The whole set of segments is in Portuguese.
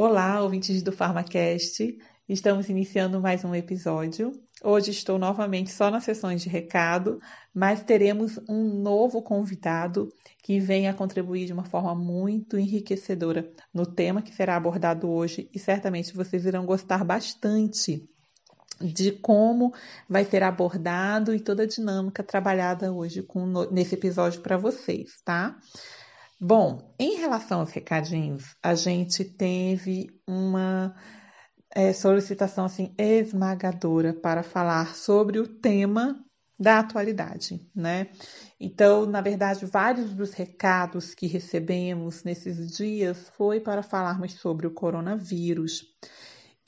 Olá, ouvintes do PharmaCast. Estamos iniciando mais um episódio. Hoje estou novamente só nas sessões de recado, mas teremos um novo convidado que vem a contribuir de uma forma muito enriquecedora no tema que será abordado hoje e certamente vocês irão gostar bastante de como vai ser abordado e toda a dinâmica trabalhada hoje com, nesse episódio para vocês, tá? Bom, em relação aos recadinhos, a gente teve uma é, solicitação assim esmagadora para falar sobre o tema da atualidade, né? Então, na verdade, vários dos recados que recebemos nesses dias foi para falarmos sobre o coronavírus.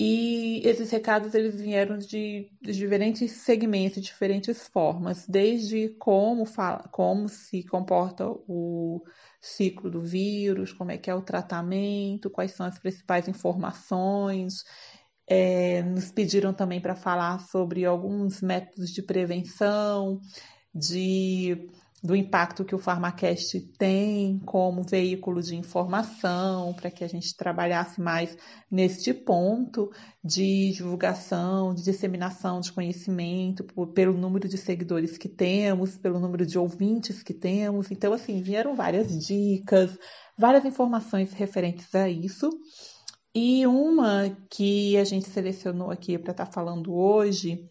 E esses recados eles vieram de, de diferentes segmentos, diferentes formas, desde como, fala, como se comporta o ciclo do vírus, como é que é o tratamento, quais são as principais informações, é, nos pediram também para falar sobre alguns métodos de prevenção, de, do impacto que o Pharmacast tem como veículo de informação, para que a gente trabalhasse mais neste ponto de divulgação, de disseminação de conhecimento, pelo número de seguidores que temos, pelo número de ouvintes que temos. Então, assim, vieram várias dicas, várias informações referentes a isso. E uma que a gente selecionou aqui para estar tá falando hoje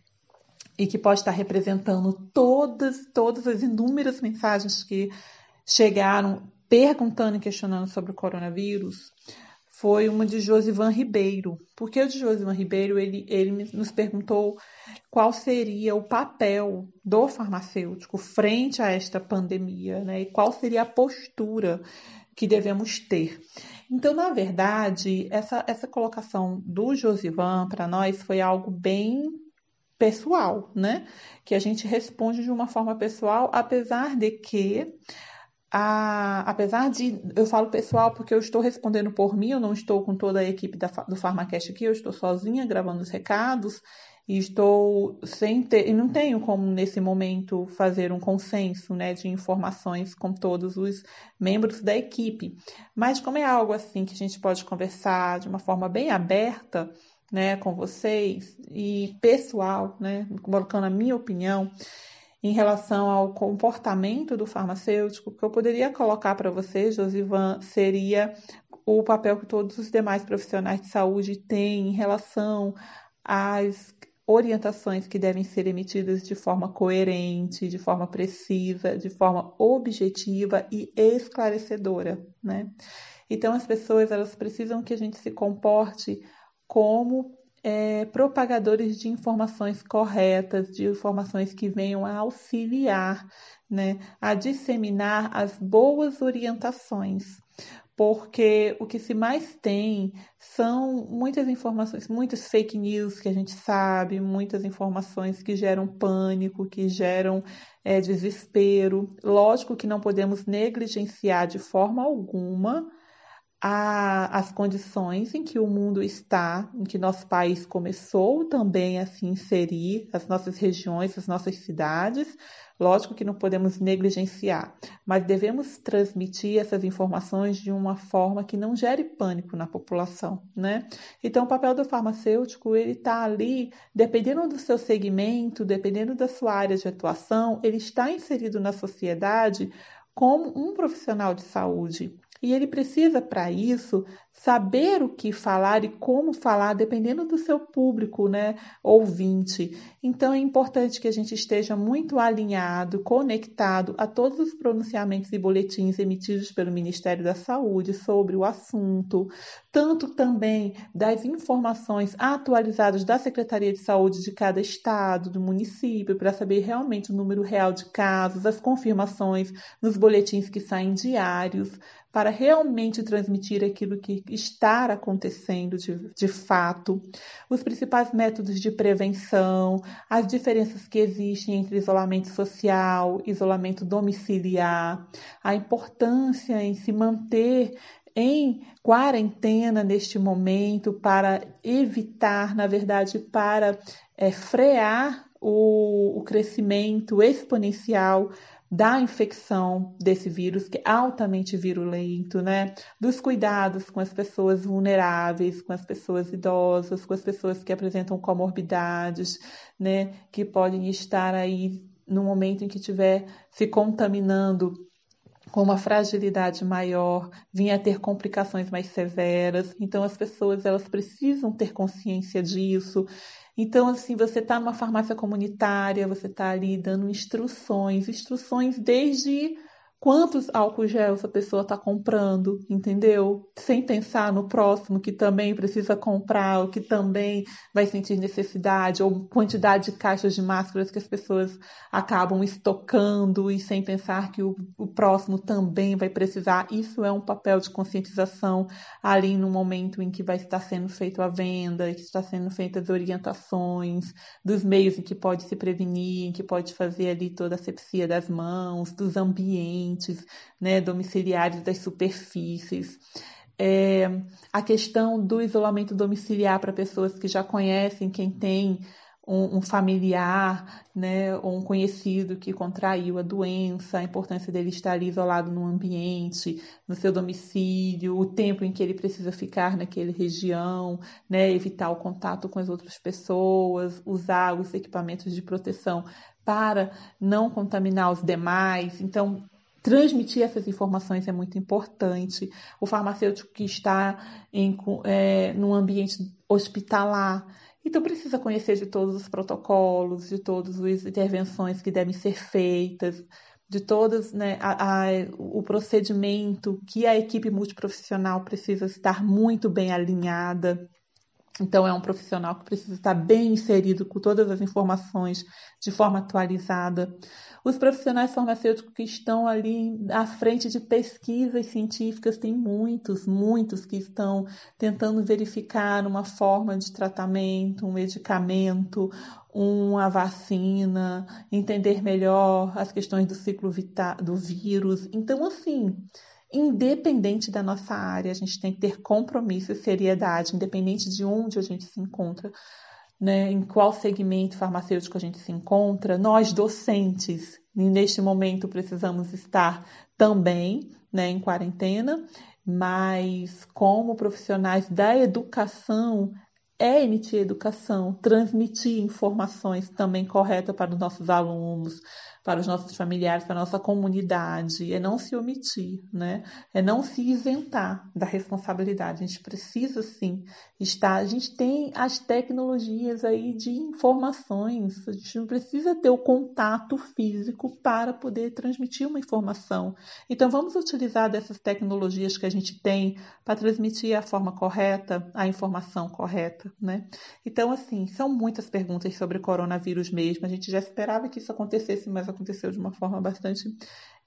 e que pode estar representando todas, todas as inúmeras mensagens que chegaram perguntando e questionando sobre o coronavírus, foi uma de Josivan Ribeiro. Porque o de Josivan Ribeiro, ele, ele nos perguntou qual seria o papel do farmacêutico frente a esta pandemia, né? E qual seria a postura que devemos ter. Então, na verdade, essa, essa colocação do Josivan para nós foi algo bem pessoal, né? Que a gente responde de uma forma pessoal, apesar de que a, apesar de eu falo pessoal porque eu estou respondendo por mim, eu não estou com toda a equipe da, do Pharmacast aqui, eu estou sozinha gravando os recados e estou sem ter, e não tenho como nesse momento fazer um consenso, né, de informações com todos os membros da equipe. Mas como é algo assim que a gente pode conversar de uma forma bem aberta, né, com vocês e pessoal, né, colocando a minha opinião em relação ao comportamento do farmacêutico, que eu poderia colocar para vocês, Josivan, seria o papel que todos os demais profissionais de saúde têm em relação às orientações que devem ser emitidas de forma coerente, de forma precisa, de forma objetiva e esclarecedora, né? Então as pessoas elas precisam que a gente se comporte como é, propagadores de informações corretas, de informações que venham a auxiliar, né, a disseminar as boas orientações porque o que se mais tem são muitas informações, muitas fake news que a gente sabe, muitas informações que geram pânico, que geram é, desespero. Lógico que não podemos negligenciar de forma alguma a, as condições em que o mundo está, em que nosso país começou também a se inserir, as nossas regiões, as nossas cidades, Lógico que não podemos negligenciar, mas devemos transmitir essas informações de uma forma que não gere pânico na população, né? Então, o papel do farmacêutico, ele está ali, dependendo do seu segmento, dependendo da sua área de atuação, ele está inserido na sociedade como um profissional de saúde. E ele precisa, para isso, saber o que falar e como falar, dependendo do seu público, né, ouvinte. Então é importante que a gente esteja muito alinhado, conectado a todos os pronunciamentos e boletins emitidos pelo Ministério da Saúde sobre o assunto, tanto também das informações atualizadas da Secretaria de Saúde de cada estado, do município, para saber realmente o número real de casos, as confirmações nos boletins que saem diários para realmente transmitir aquilo que está acontecendo de, de fato, os principais métodos de prevenção, as diferenças que existem entre isolamento social, isolamento domiciliar, a importância em se manter em quarentena neste momento para evitar, na verdade, para é, frear o, o crescimento exponencial da infecção desse vírus, que é altamente virulento, né? Dos cuidados com as pessoas vulneráveis, com as pessoas idosas, com as pessoas que apresentam comorbidades, né? Que podem estar aí no momento em que estiver se contaminando com uma fragilidade maior, vinha a ter complicações mais severas. Então as pessoas elas precisam ter consciência disso. Então assim, você está numa farmácia comunitária, você está ali dando instruções, instruções desde quantos álcool gel essa pessoa está comprando, entendeu? Sem pensar no próximo que também precisa comprar, ou que também vai sentir necessidade, ou quantidade de caixas de máscaras que as pessoas acabam estocando e sem pensar que o, o próximo também vai precisar. Isso é um papel de conscientização ali no momento em que vai estar sendo feita a venda, que está sendo feitas as orientações, dos meios em que pode se prevenir, em que pode fazer ali toda a sepsia das mãos, dos ambientes ambientes né, domiciliares das superfícies. É, a questão do isolamento domiciliar para pessoas que já conhecem quem tem um, um, familiar, né, ou um conhecido que contraiu a doença, a importância dele estar isolado no ambiente, no seu domicílio, o tempo em que ele precisa ficar naquela região, né, evitar o contato com as outras pessoas, usar os equipamentos de proteção para não contaminar os demais. Então, transmitir essas informações é muito importante. O farmacêutico que está em é, num ambiente hospitalar, então precisa conhecer de todos os protocolos, de todas as intervenções que devem ser feitas, de todas né, a, a, o procedimento que a equipe multiprofissional precisa estar muito bem alinhada. Então, é um profissional que precisa estar bem inserido com todas as informações de forma atualizada. Os profissionais farmacêuticos que estão ali à frente de pesquisas científicas, tem muitos, muitos que estão tentando verificar uma forma de tratamento, um medicamento, uma vacina, entender melhor as questões do ciclo do vírus. Então, assim, independente da nossa área, a gente tem que ter compromisso e seriedade, independente de onde a gente se encontra, né, em qual segmento farmacêutico a gente se encontra, nós docentes, neste momento, precisamos estar também né, em quarentena, mas como profissionais da educação, é emitir educação, transmitir informações também corretas para os nossos alunos, para os nossos familiares, para a nossa comunidade, é não se omitir, né? É não se isentar da responsabilidade. A gente precisa sim estar. A gente tem as tecnologias aí de informações. A gente não precisa ter o contato físico para poder transmitir uma informação. Então vamos utilizar dessas tecnologias que a gente tem para transmitir a forma correta, a informação correta, né? Então assim, são muitas perguntas sobre coronavírus mesmo. A gente já esperava que isso acontecesse, mas aconteceu de uma forma bastante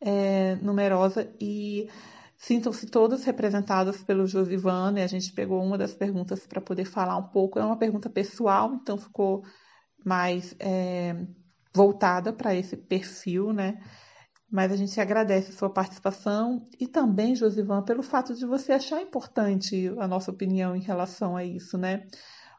é, numerosa e sintam-se todos representados pelo Josivan, né? A gente pegou uma das perguntas para poder falar um pouco. É uma pergunta pessoal, então ficou mais é, voltada para esse perfil, né? Mas a gente agradece a sua participação e também, Josivan, pelo fato de você achar importante a nossa opinião em relação a isso, né?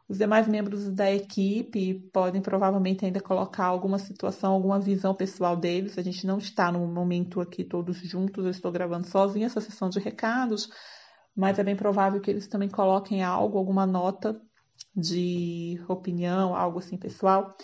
Os demais membros da equipe podem provavelmente ainda colocar alguma situação, alguma visão pessoal deles. A gente não está no momento aqui todos juntos, eu estou gravando sozinha essa sessão de recados, mas é bem provável que eles também coloquem algo, alguma nota de opinião, algo assim pessoal.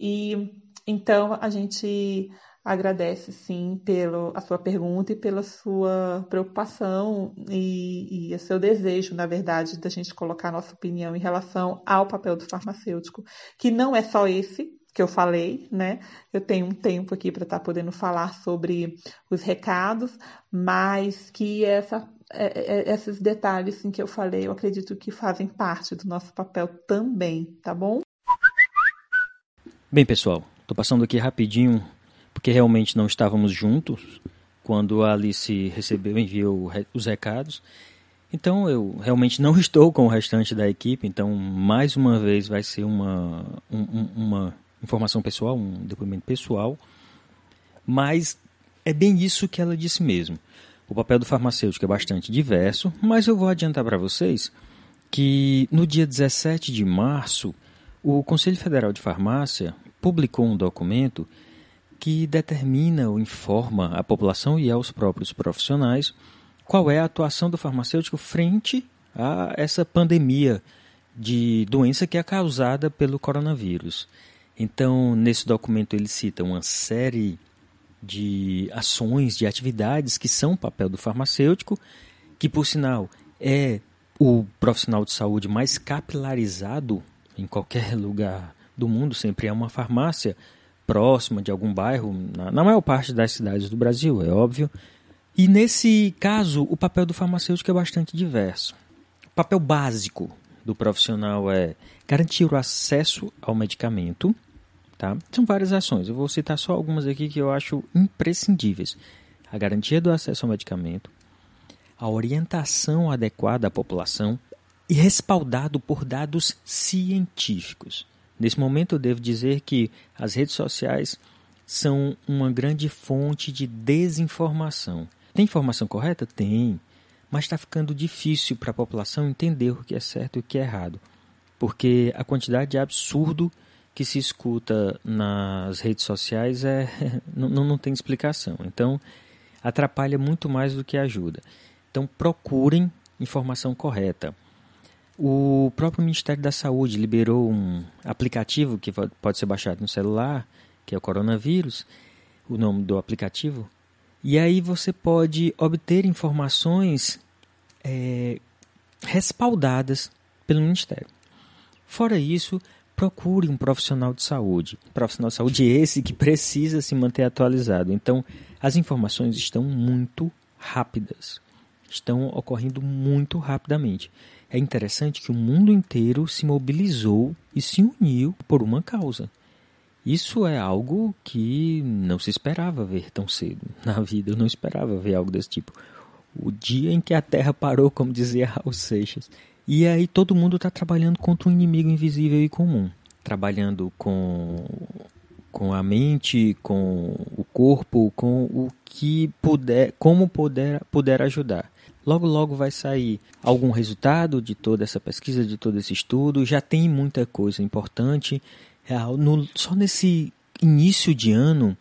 E então a gente agradece sim pela sua pergunta e pela sua preocupação e, e o seu desejo, na verdade, da gente colocar a nossa opinião em relação ao papel do farmacêutico, que não é só esse que eu falei, né? Eu tenho um tempo aqui para estar tá podendo falar sobre os recados, mas que essa, é, é, esses detalhes assim, que eu falei, eu acredito que fazem parte do nosso papel também, tá bom? Bem, pessoal, estou passando aqui rapidinho porque realmente não estávamos juntos quando a Alice recebeu, enviou os recados. Então eu realmente não estou com o restante da equipe, então mais uma vez vai ser uma, um, uma informação pessoal, um depoimento pessoal, mas é bem isso que ela disse mesmo. O papel do farmacêutico é bastante diverso, mas eu vou adiantar para vocês que no dia 17 de março, o Conselho Federal de Farmácia publicou um documento que determina ou informa a população e aos próprios profissionais qual é a atuação do farmacêutico frente a essa pandemia de doença que é causada pelo coronavírus. Então, nesse documento ele cita uma série de ações, de atividades que são papel do farmacêutico, que por sinal é o profissional de saúde mais capilarizado em qualquer lugar do mundo, sempre é uma farmácia próxima de algum bairro, na, na maior parte das cidades do Brasil, é óbvio. E nesse caso, o papel do farmacêutico é bastante diverso. O papel básico do profissional é garantir o acesso ao medicamento. Tá? São várias ações, eu vou citar só algumas aqui que eu acho imprescindíveis. A garantia do acesso ao medicamento, a orientação adequada à população e respaldado por dados científicos. Nesse momento, eu devo dizer que as redes sociais são uma grande fonte de desinformação. Tem informação correta? Tem mas está ficando difícil para a população entender o que é certo e o que é errado, porque a quantidade de absurdo que se escuta nas redes sociais é não, não tem explicação. Então, atrapalha muito mais do que ajuda. Então, procurem informação correta. O próprio Ministério da Saúde liberou um aplicativo que pode ser baixado no celular, que é o Coronavírus, o nome do aplicativo, e aí você pode obter informações é, respaldadas pelo Ministério. Fora isso, procure um profissional de saúde. Profissional de saúde esse que precisa se manter atualizado. Então, as informações estão muito rápidas. Estão ocorrendo muito rapidamente. É interessante que o mundo inteiro se mobilizou e se uniu por uma causa. Isso é algo que não se esperava ver tão cedo na vida. Eu não esperava ver algo desse tipo. O dia em que a Terra parou, como dizia Raul Seixas. E aí todo mundo está trabalhando contra um inimigo invisível e comum. Trabalhando com, com a mente, com o corpo, com o que puder, como puder, puder ajudar. Logo, logo vai sair algum resultado de toda essa pesquisa, de todo esse estudo. Já tem muita coisa importante é, no, só nesse início de ano,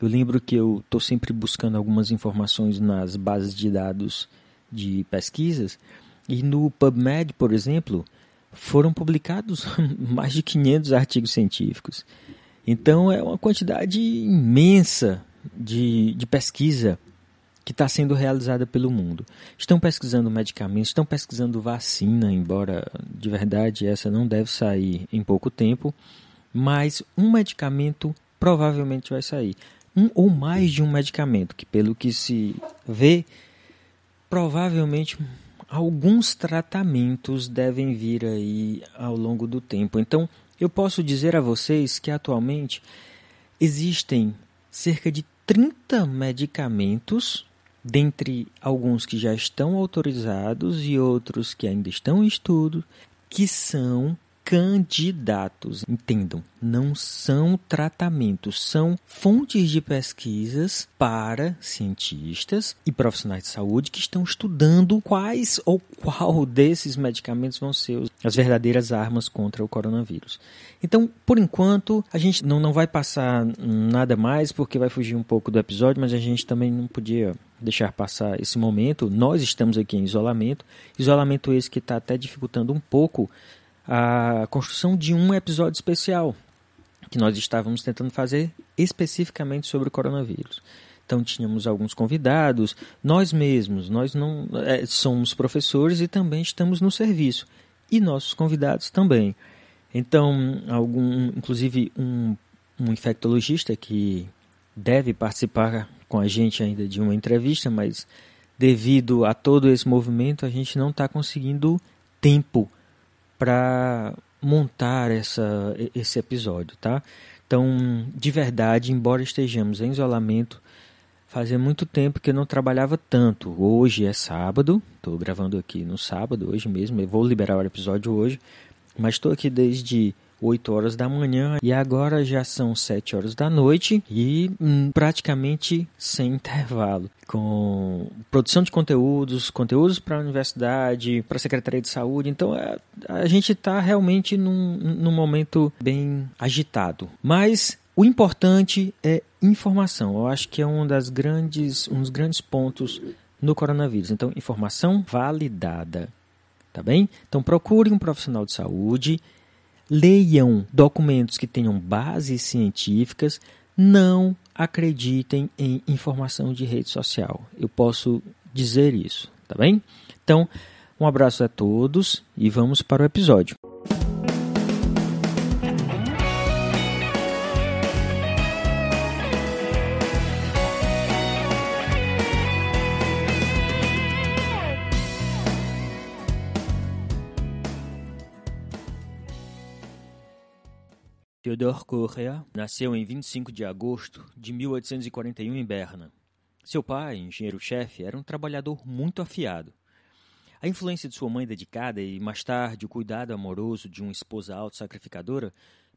eu lembro que eu estou sempre buscando algumas informações nas bases de dados de pesquisas, e no PubMed, por exemplo, foram publicados mais de 500 artigos científicos. Então é uma quantidade imensa de, de pesquisa que está sendo realizada pelo mundo. Estão pesquisando medicamentos, estão pesquisando vacina, embora de verdade essa não deve sair em pouco tempo mas um medicamento provavelmente vai sair. Um ou mais de um medicamento, que pelo que se vê, provavelmente alguns tratamentos devem vir aí ao longo do tempo. Então, eu posso dizer a vocês que atualmente existem cerca de 30 medicamentos, dentre alguns que já estão autorizados e outros que ainda estão em estudo, que são candidatos. Entendam, não são tratamentos, são fontes de pesquisas para cientistas e profissionais de saúde que estão estudando quais ou qual desses medicamentos vão ser as verdadeiras armas contra o coronavírus. Então, por enquanto, a gente não, não vai passar nada mais porque vai fugir um pouco do episódio, mas a gente também não podia deixar passar esse momento. Nós estamos aqui em isolamento, isolamento esse que está até dificultando um pouco a construção de um episódio especial que nós estávamos tentando fazer especificamente sobre o coronavírus. Então tínhamos alguns convidados, nós mesmos, nós não é, somos professores e também estamos no serviço e nossos convidados também. Então, algum, inclusive um, um infectologista que deve participar com a gente ainda de uma entrevista, mas devido a todo esse movimento a gente não está conseguindo tempo para montar essa, esse episódio, tá? Então, de verdade, embora estejamos em isolamento, fazia muito tempo que eu não trabalhava tanto. Hoje é sábado, estou gravando aqui no sábado, hoje mesmo, eu vou liberar o episódio hoje, mas estou aqui desde 8 horas da manhã e agora já são 7 horas da noite e hum, praticamente sem intervalo. Com produção de conteúdos, conteúdos para a universidade, para a Secretaria de Saúde. Então é, a gente está realmente num, num momento bem agitado. Mas o importante é informação. Eu acho que é um, das grandes, um dos grandes pontos no coronavírus. Então, informação validada. Tá bem? Então, procure um profissional de saúde, leiam documentos que tenham bases científicas, não acreditem em informação de rede social. Eu posso dizer isso, tá bem? Então, um abraço a todos e vamos para o episódio. Theodor Correa nasceu em 25 de agosto de 1841 em Berna. Seu pai, engenheiro-chefe, era um trabalhador muito afiado. A influência de sua mãe dedicada e, mais tarde, o cuidado amoroso de uma esposa auto-sacrificadora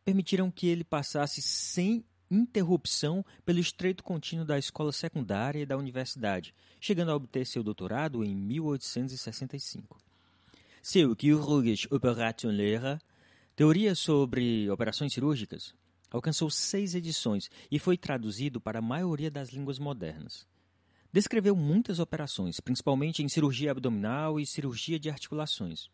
permitiram que ele passasse sem interrupção pelo estreito contínuo da escola secundária e da universidade, chegando a obter seu doutorado em 1865. Seu Chirurgisch Operationslehrer Teoria sobre operações cirúrgicas alcançou seis edições e foi traduzido para a maioria das línguas modernas. Descreveu muitas operações, principalmente em cirurgia abdominal e cirurgia de articulações.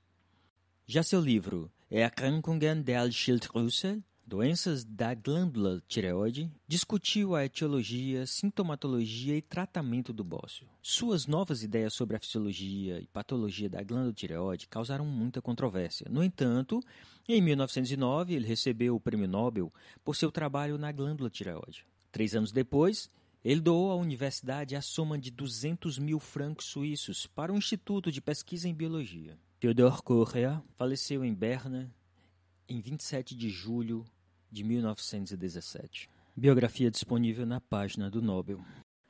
Já seu livro Erkrankungen der Schilddrüse Doenças da glândula tireoide, discutiu a etiologia, sintomatologia e tratamento do bócio. Suas novas ideias sobre a fisiologia e patologia da glândula tireoide causaram muita controvérsia. No entanto, em 1909 ele recebeu o Prêmio Nobel por seu trabalho na glândula tireoide. Três anos depois, ele doou à universidade a soma de 200 mil francos suíços para o Instituto de Pesquisa em Biologia. Theodor Correa faleceu em Berna em 27 de julho de 1917. Biografia disponível na página do Nobel.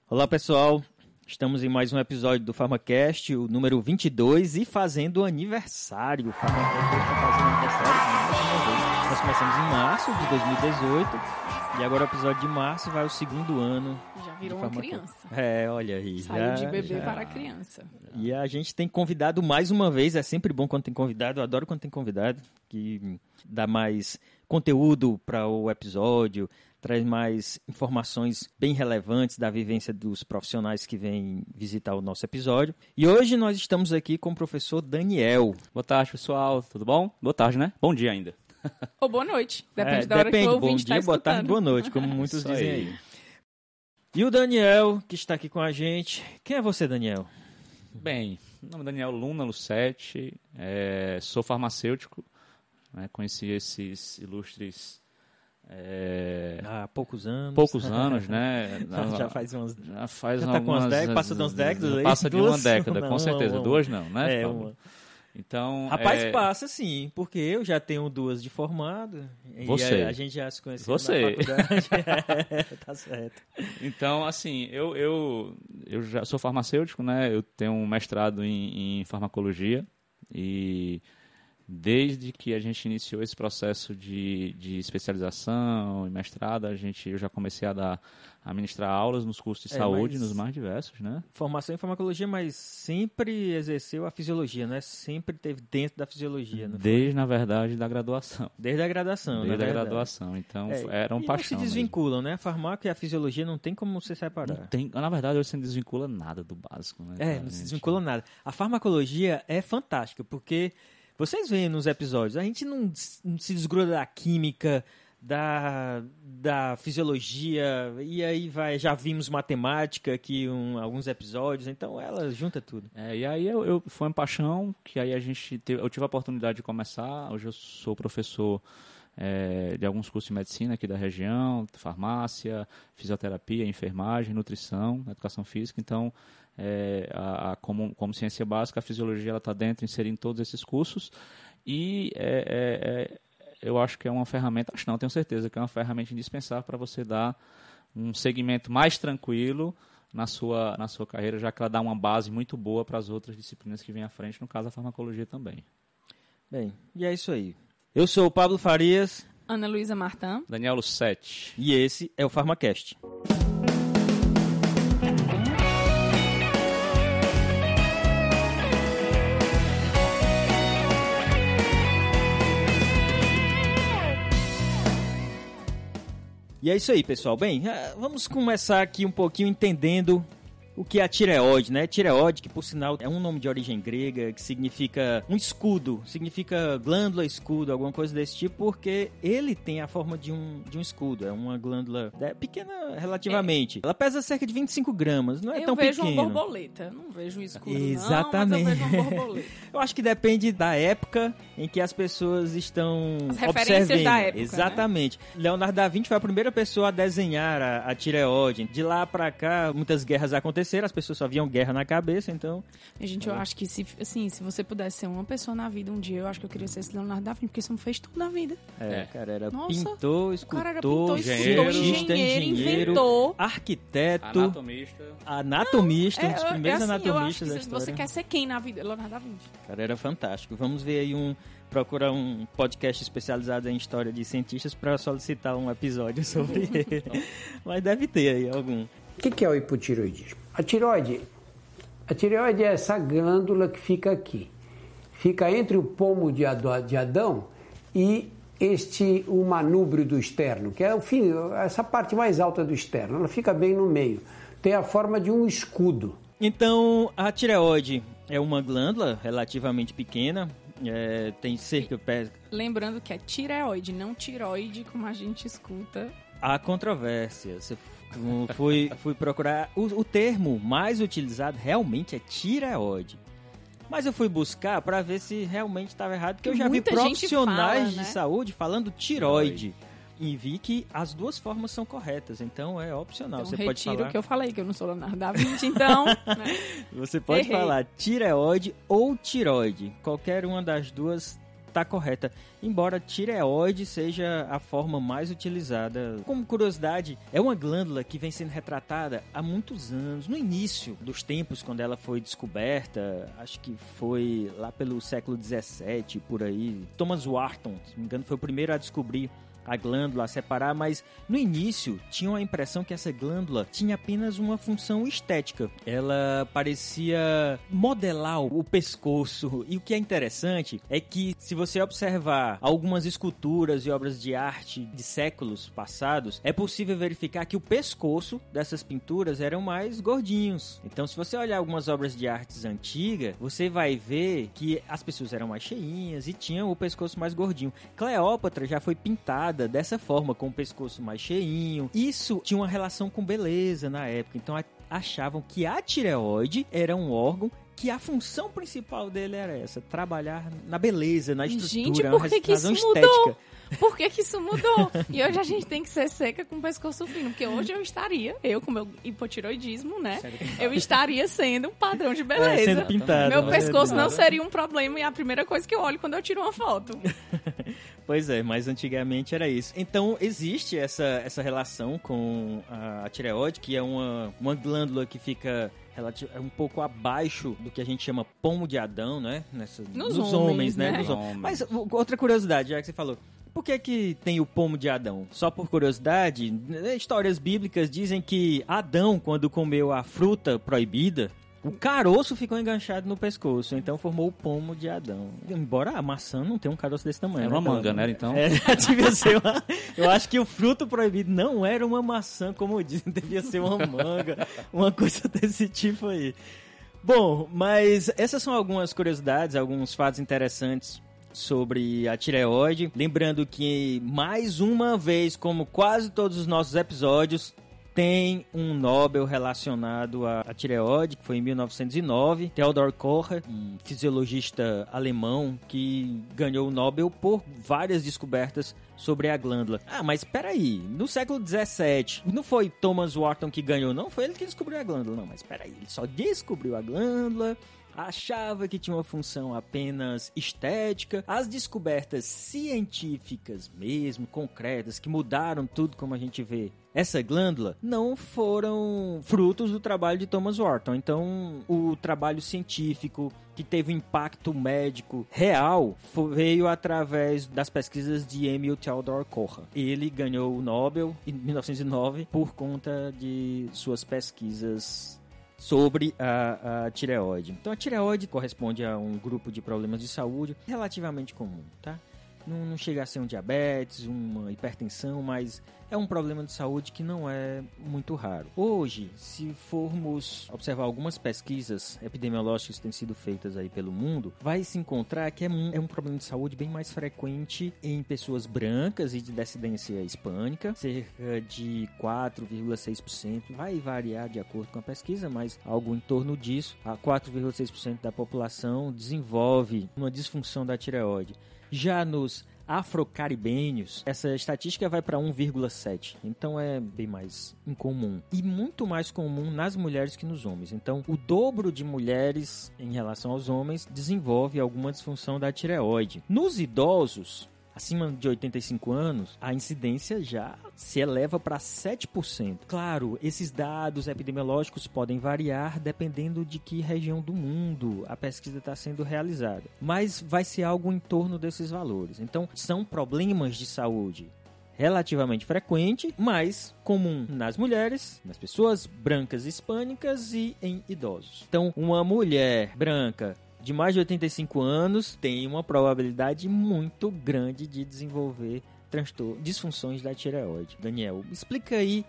Olá, pessoal. Estamos em mais um episódio do PharmaCast, o número 22, e fazendo aniversário. O PharmaCast está fazendo aniversário Nós começamos em março de 2018 e agora o episódio de março vai o segundo ano. Já virou uma criança. É, olha aí. Saiu já, de bebê já... para criança. E a gente tem convidado mais uma vez, é sempre bom quando tem convidado, eu adoro quando tem convidado, que dá mais conteúdo para o episódio, traz mais informações bem relevantes da vivência dos profissionais que vêm visitar o nosso episódio. E hoje nós estamos aqui com o professor Daniel. Boa tarde, pessoal. Tudo bom? Boa tarde, né? Bom dia ainda. Ou boa noite. Depende é, da hora depende, que o ouvinte Bom dia, tá boa tarde, boa noite, como muitos dizem aí. E o Daniel, que está aqui com a gente. Quem é você, Daniel? Bem, meu nome é Daniel Luna Lucete, é, sou farmacêutico, né? Conheci esses ilustres é... Há poucos anos. Poucos anos, né? já faz uns. Já faz já tá algumas, umas décadas, passa de umas décadas. Passa de uma década, com certeza. Uma, Duas não, né? É, uma. Então. Rapaz, é... passa sim, porque eu já tenho duas de formado. Você. A, a gente já se conheceu Você. na faculdade. é, tá certo. Então, assim, eu, eu, eu já sou farmacêutico, né? Eu tenho um mestrado em, em farmacologia e desde que a gente iniciou esse processo de, de especialização e mestrado, a gente, eu já comecei a dar a ministrar aulas nos cursos de é, saúde, nos mais diversos, né? Formação em farmacologia, mas sempre exerceu a fisiologia, né? Sempre teve dentro da fisiologia, Desde, na verdade, da graduação. Desde a graduação, Desde a graduação, então é, era um e paixão. Não se desvinculam, mesmo. né? A farmácia e a fisiologia não tem como se separar. Não tem, na verdade, hoje você não desvincula nada do básico, né? É, não se desvincula nada. A farmacologia é fantástica, porque vocês veem nos episódios, a gente não, se desgruda da química, da, da fisiologia, e aí vai, já vimos matemática aqui um, alguns episódios, então ela junta tudo. É, e aí eu, eu, foi uma paixão que aí a gente teve, eu tive a oportunidade de começar, hoje eu sou professor é, de alguns cursos de medicina aqui da região, farmácia, fisioterapia, enfermagem, nutrição, educação física, então é, a, a, como, como ciência básica, a fisiologia está dentro, inserindo todos esses cursos. E é, é, é, eu acho que é uma ferramenta, acho não, tenho certeza que é uma ferramenta indispensável para você dar um segmento mais tranquilo na sua, na sua carreira, já que ela dá uma base muito boa para as outras disciplinas que vêm à frente, no caso a farmacologia também. Bem, e é isso aí. Eu sou o Pablo Farias. Ana Luísa Martã. Daniel Lucete. E esse é o PharmaCast. E é isso aí, pessoal. Bem, ah, vamos começar aqui um pouquinho entendendo o que é a tireoide, né? Tireoide, que por sinal é um nome de origem grega, que significa um escudo, significa glândula escudo, alguma coisa desse tipo, porque ele tem a forma de um, de um escudo, é uma glândula é, pequena relativamente. É. Ela pesa cerca de 25 gramas, não é eu tão pequeno. Eu vejo uma borboleta, não vejo um escudo Exatamente. não, eu vejo uma borboleta. eu acho que depende da época em que as pessoas estão as referências observando. da época, né? Exatamente. Né? Leonardo da Vinci foi a primeira pessoa a desenhar a, a tireoide. De lá para cá, muitas guerras aconteceram terceira, as pessoas só viam guerra na cabeça, então. Gente, eu acho que se, assim, se você pudesse ser uma pessoa na vida um dia, eu acho que eu queria ser esse Leonardo da Vinci, porque isso não fez tudo na vida. É, cara, era Nossa, pintor, escultor, era pintor, engenheiro, engenheiro, inventor, arquiteto, anatomista. Anatomista, não, um dos é, primeiros é assim, anatomistas da história. Você quer ser quem na vida? Leonardo da Vinci. Cara, era fantástico. Vamos ver aí um procurar um podcast especializado em história de cientistas para solicitar um episódio sobre ele. Mas deve ter aí algum. O que, que é o hipotiroidismo? A tiroide, a tireoide é essa glândula que fica aqui. Fica entre o pomo de Adão e este o manúbrio do externo, que é o fim, essa parte mais alta do externo. Ela fica bem no meio. Tem a forma de um escudo. Então, a tireoide é uma glândula relativamente pequena, é, tem cerca. Lembrando que é tireoide, não tiroide, como a gente escuta. Há controvérsia. Você fui, fui procurar. O, o termo mais utilizado realmente é tireoide. Mas eu fui buscar para ver se realmente estava errado, porque eu já vi profissionais fala, né? de saúde falando tiroide. E vi que as duas formas são corretas, então é opcional. Então, Você pode falar. o que eu falei, que eu não sou Leonardo da Vinci, então. né? Você pode Errei. falar tireoide ou tiroide. Qualquer uma das duas está correta, embora tireoide seja a forma mais utilizada. Como curiosidade, é uma glândula que vem sendo retratada há muitos anos, no início dos tempos, quando ela foi descoberta, acho que foi lá pelo século 17, por aí. Thomas Wharton, se não me engano, foi o primeiro a descobrir a glândula a separar, mas no início tinham a impressão que essa glândula tinha apenas uma função estética. Ela parecia modelar o pescoço. E o que é interessante é que se você observar algumas esculturas e obras de arte de séculos passados, é possível verificar que o pescoço dessas pinturas eram mais gordinhos. Então, se você olhar algumas obras de artes antigas, você vai ver que as pessoas eram mais cheinhas e tinham o pescoço mais gordinho. Cleópatra já foi pintada dessa forma, com o pescoço mais cheinho. Isso tinha uma relação com beleza na época. Então achavam que a tireoide era um órgão que a função principal dele era essa, trabalhar na beleza, na estrutura, Gente, por que que isso estética. Mudou? Por que, que isso mudou? E hoje a gente tem que ser seca com o pescoço fino, porque hoje eu estaria, eu com meu hipotiroidismo, né? Eu estaria sendo um padrão de beleza. É, sendo pintado. Meu pescoço não seria um problema e é a primeira coisa que eu olho quando eu tiro uma foto. Pois é, mas antigamente era isso. Então existe essa, essa relação com a, a tireoide, que é uma, uma glândula que fica é um pouco abaixo do que a gente chama pomo de Adão, né? Nessa, nos, nos homens, homens, né? né? Nos homens. Mas outra curiosidade, já que você falou, por que, que tem o pomo de Adão? Só por curiosidade, histórias bíblicas dizem que Adão, quando comeu a fruta proibida, o caroço ficou enganchado no pescoço, então formou o pomo de Adão. Embora a maçã não tenha um caroço desse tamanho. Era uma né? manga, né? Então. É, devia ser uma... Eu acho que o fruto proibido não era uma maçã, como dizem, devia ser uma manga, uma coisa desse tipo aí. Bom, mas essas são algumas curiosidades, alguns fatos interessantes sobre a tireoide. Lembrando que, mais uma vez, como quase todos os nossos episódios, tem um Nobel relacionado à, tireoide, que foi em 1909. Theodor Kocher, um fisiologista alemão que ganhou o Nobel por várias descobertas sobre a glândula. Ah, mas peraí, no século 17, não foi Thomas Wharton que ganhou, não? Foi ele que descobriu a glândula. Não, mas peraí, ele só descobriu a glândula achava que tinha uma função apenas estética. As descobertas científicas mesmo, concretas, que mudaram tudo como a gente vê essa glândula não foram frutos do trabalho de Thomas Wharton. Então, o trabalho científico que teve um impacto médico real veio através das pesquisas de Emil Theodor Kocher. Ele ganhou o Nobel em 1909 por conta de suas pesquisas sobre a, a tireoide. Então, a tireoide corresponde a um grupo de problemas de saúde relativamente comum, tá? Não, não chega a ser um diabetes, uma hipertensão, mas é um problema de saúde que não é muito raro. Hoje, se formos observar algumas pesquisas epidemiológicas que têm sido feitas aí pelo mundo, vai se encontrar que é um, é um problema de saúde bem mais frequente em pessoas brancas e de descendência hispânica, cerca de 4,6%. Vai variar de acordo com a pesquisa, mas algo em torno disso. A 4,6% da população desenvolve uma disfunção da tireoide. Já nos afrocaribenhos, essa estatística vai para 1,7. Então é bem mais incomum. E muito mais comum nas mulheres que nos homens. Então, o dobro de mulheres em relação aos homens desenvolve alguma disfunção da tireoide. Nos idosos, acima de 85 anos, a incidência já se eleva para 7%. Claro, esses dados epidemiológicos podem variar dependendo de que região do mundo a pesquisa está sendo realizada, mas vai ser algo em torno desses valores. Então, são problemas de saúde relativamente frequente, mas comum nas mulheres, nas pessoas brancas hispânicas e em idosos. Então, uma mulher branca de mais de 85 anos tem uma probabilidade muito grande de desenvolver transtorno, disfunções da tireoide. Daniel, explica aí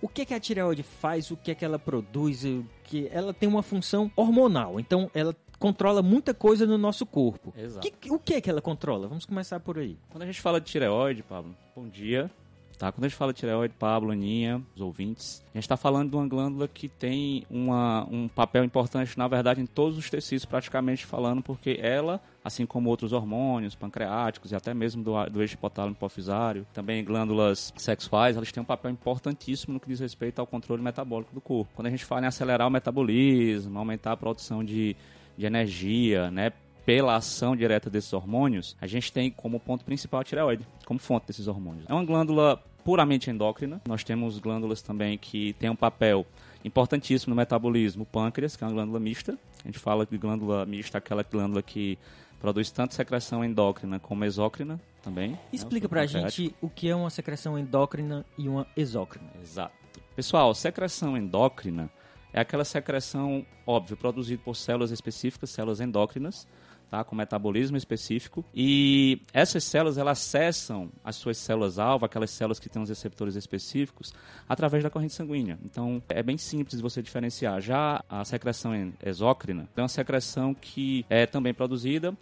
o que, que a tireoide faz, o que, que ela produz, que ela tem uma função hormonal. Então, ela controla muita coisa no nosso corpo. Exato. Que, o que é que ela controla? Vamos começar por aí. Quando a gente fala de tireoide, Pablo, bom dia. Tá? Quando a gente fala de tireoide, Pablo, Aninha, os ouvintes, a gente está falando de uma glândula que tem uma, um papel importante, na verdade, em todos os tecidos, praticamente falando, porque ela, assim como outros hormônios, pancreáticos e até mesmo do, do eixo hipotálamo hipofisário, também glândulas sexuais, elas têm um papel importantíssimo no que diz respeito ao controle metabólico do corpo. Quando a gente fala em acelerar o metabolismo, aumentar a produção de, de energia, né, pela ação direta desses hormônios, a gente tem como ponto principal a tireoide, como fonte desses hormônios. É uma glândula puramente endócrina. Nós temos glândulas também que têm um papel importantíssimo no metabolismo. O pâncreas, que é uma glândula mista. A gente fala de glândula mista, aquela glândula que produz tanto secreção endócrina como exócrina também. Né, Explica né, pra gente o que é uma secreção endócrina e uma exócrina. Exato. Pessoal, secreção endócrina é aquela secreção, óbvio, produzida por células específicas, células endócrinas, tá? com metabolismo específico. E essas células elas acessam as suas células-alvo, aquelas células que têm os receptores específicos, através da corrente sanguínea. Então é bem simples você diferenciar. Já a secreção exócrina é uma secreção que é também produzida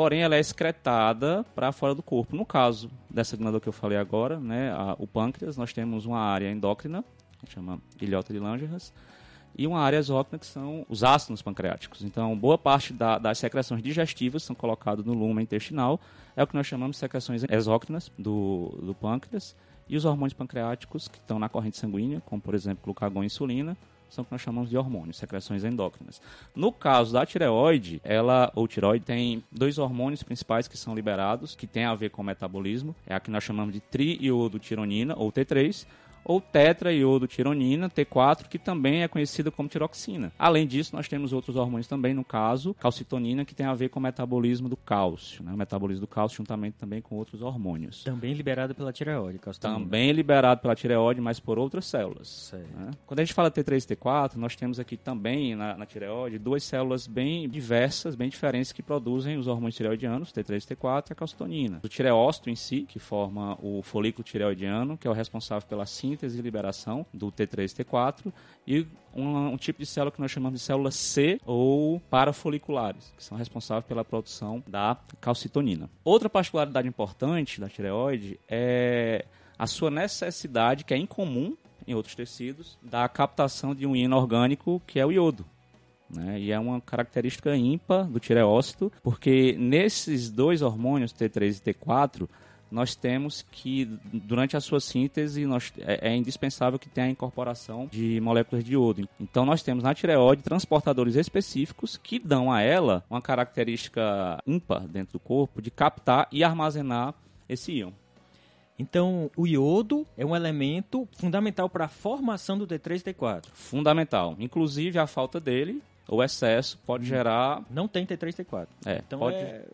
porém ela é excretada para fora do corpo. No caso dessa glândula que eu falei agora, né, a, o pâncreas, nós temos uma área endócrina, que chama ilhota de Langerhans, e uma área exócrina que são os ácidos pancreáticos. Então, boa parte da, das secreções digestivas são colocadas no lumen intestinal, é o que nós chamamos de secreções exócrinas do, do pâncreas, e os hormônios pancreáticos que estão na corrente sanguínea, como por exemplo glucagon e insulina, são o que nós chamamos de hormônios, secreções endócrinas. No caso da tireoide, ela ou tireoide tem dois hormônios principais que são liberados, que tem a ver com o metabolismo, é a que nós chamamos de triiodotironina ou T3, ou tetraiodotironina, T4, que também é conhecida como tiroxina. Além disso, nós temos outros hormônios também, no caso, calcitonina, que tem a ver com o metabolismo do cálcio, né? o metabolismo do cálcio juntamente também com outros hormônios. Também liberado pela tireoide, calcitonina. Também liberado pela tireoide, mas por outras células. Né? Quando a gente fala T3 e T4, nós temos aqui também na, na tireoide duas células bem diversas, bem diferentes, que produzem os hormônios tireoidianos, T3 e T4 e a calcitonina. O tireócito em si, que forma o folículo tireoidiano, que é o responsável pela síntese síntese e liberação do T3 e T4 e um, um, tipo de célula que nós chamamos de células C ou parafoliculares, que são responsáveis pela produção da calcitonina. Outra particularidade importante da tireoide é a sua necessidade, que é incomum em outros tecidos, da captação de um inorgânico que é o iodo. Né? E é uma característica ímpar do tireócito, porque nesses dois hormônios, T3 e T4, nós temos que, durante a sua síntese, nós, é, é, indispensável que tenha a incorporação de moléculas de iodo. Então, nós temos na tireoide transportadores específicos que dão a ela uma característica ímpar dentro do corpo de captar e armazenar esse íon. Então, o iodo é um elemento fundamental para a formação do T3 e T4. Fundamental. Inclusive, a falta dele, o excesso, pode hum. gerar. Não tem T3 e T4. É, então pode... é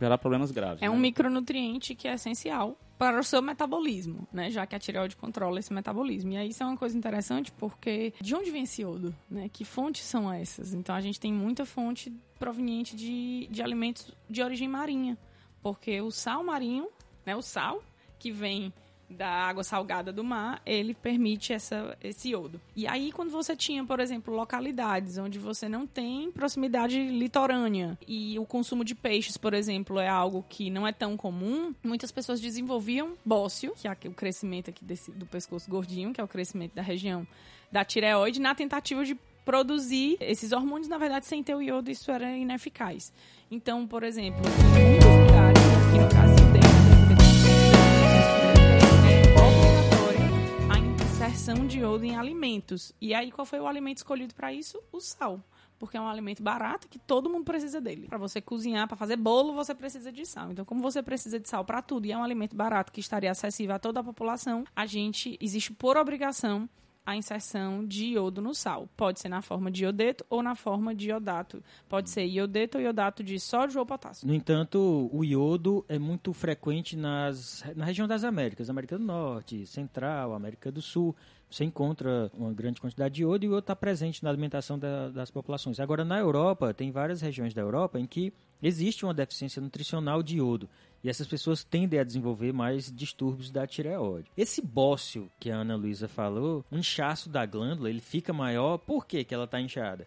gerar problemas graves. É né? um micronutriente que é essencial para o seu metabolismo, né? Já que a tireoide controla esse metabolismo. E aí isso é uma coisa interessante porque de onde vem esse iodo, né? Que fontes são essas? Então a gente tem muita fonte proveniente de, de alimentos de origem marinha porque o sal marinho, né, o sal que vem da água salgada do mar, ele permite essa, esse iodo. E aí, quando você tinha, por exemplo, localidades onde você não tem proximidade litorânea e o consumo de peixes, por exemplo, é algo que não é tão comum, muitas pessoas desenvolviam bócio, que é o crescimento aqui desse, do pescoço gordinho, que é o crescimento da região da tireoide, na tentativa de produzir esses hormônios, na verdade, sem ter o iodo, isso era ineficaz. Então, por exemplo, em muitos lugares, aqui no Brasil, inserção de iodo em alimentos. E aí, qual foi o alimento escolhido para isso? O sal. Porque é um alimento barato que todo mundo precisa dele. Para você cozinhar, para fazer bolo, você precisa de sal. Então, como você precisa de sal para tudo e é um alimento barato que estaria acessível a toda a população, a gente existe por obrigação a inserção de iodo no sal. Pode ser na forma de iodeto ou na forma de iodato. Pode ser iodeto ou iodato de sódio ou potássio. No entanto, o iodo é muito frequente nas, na região das Américas, América do Norte, Central, América do Sul. Você encontra uma grande quantidade de iodo e o iodo está presente na alimentação da, das populações. Agora, na Europa, tem várias regiões da Europa em que existe uma deficiência nutricional de iodo. E essas pessoas tendem a desenvolver mais distúrbios da tireoide. Esse bócio que a Ana Luísa falou, o inchaço da glândula, ele fica maior. Por que, que ela está inchada?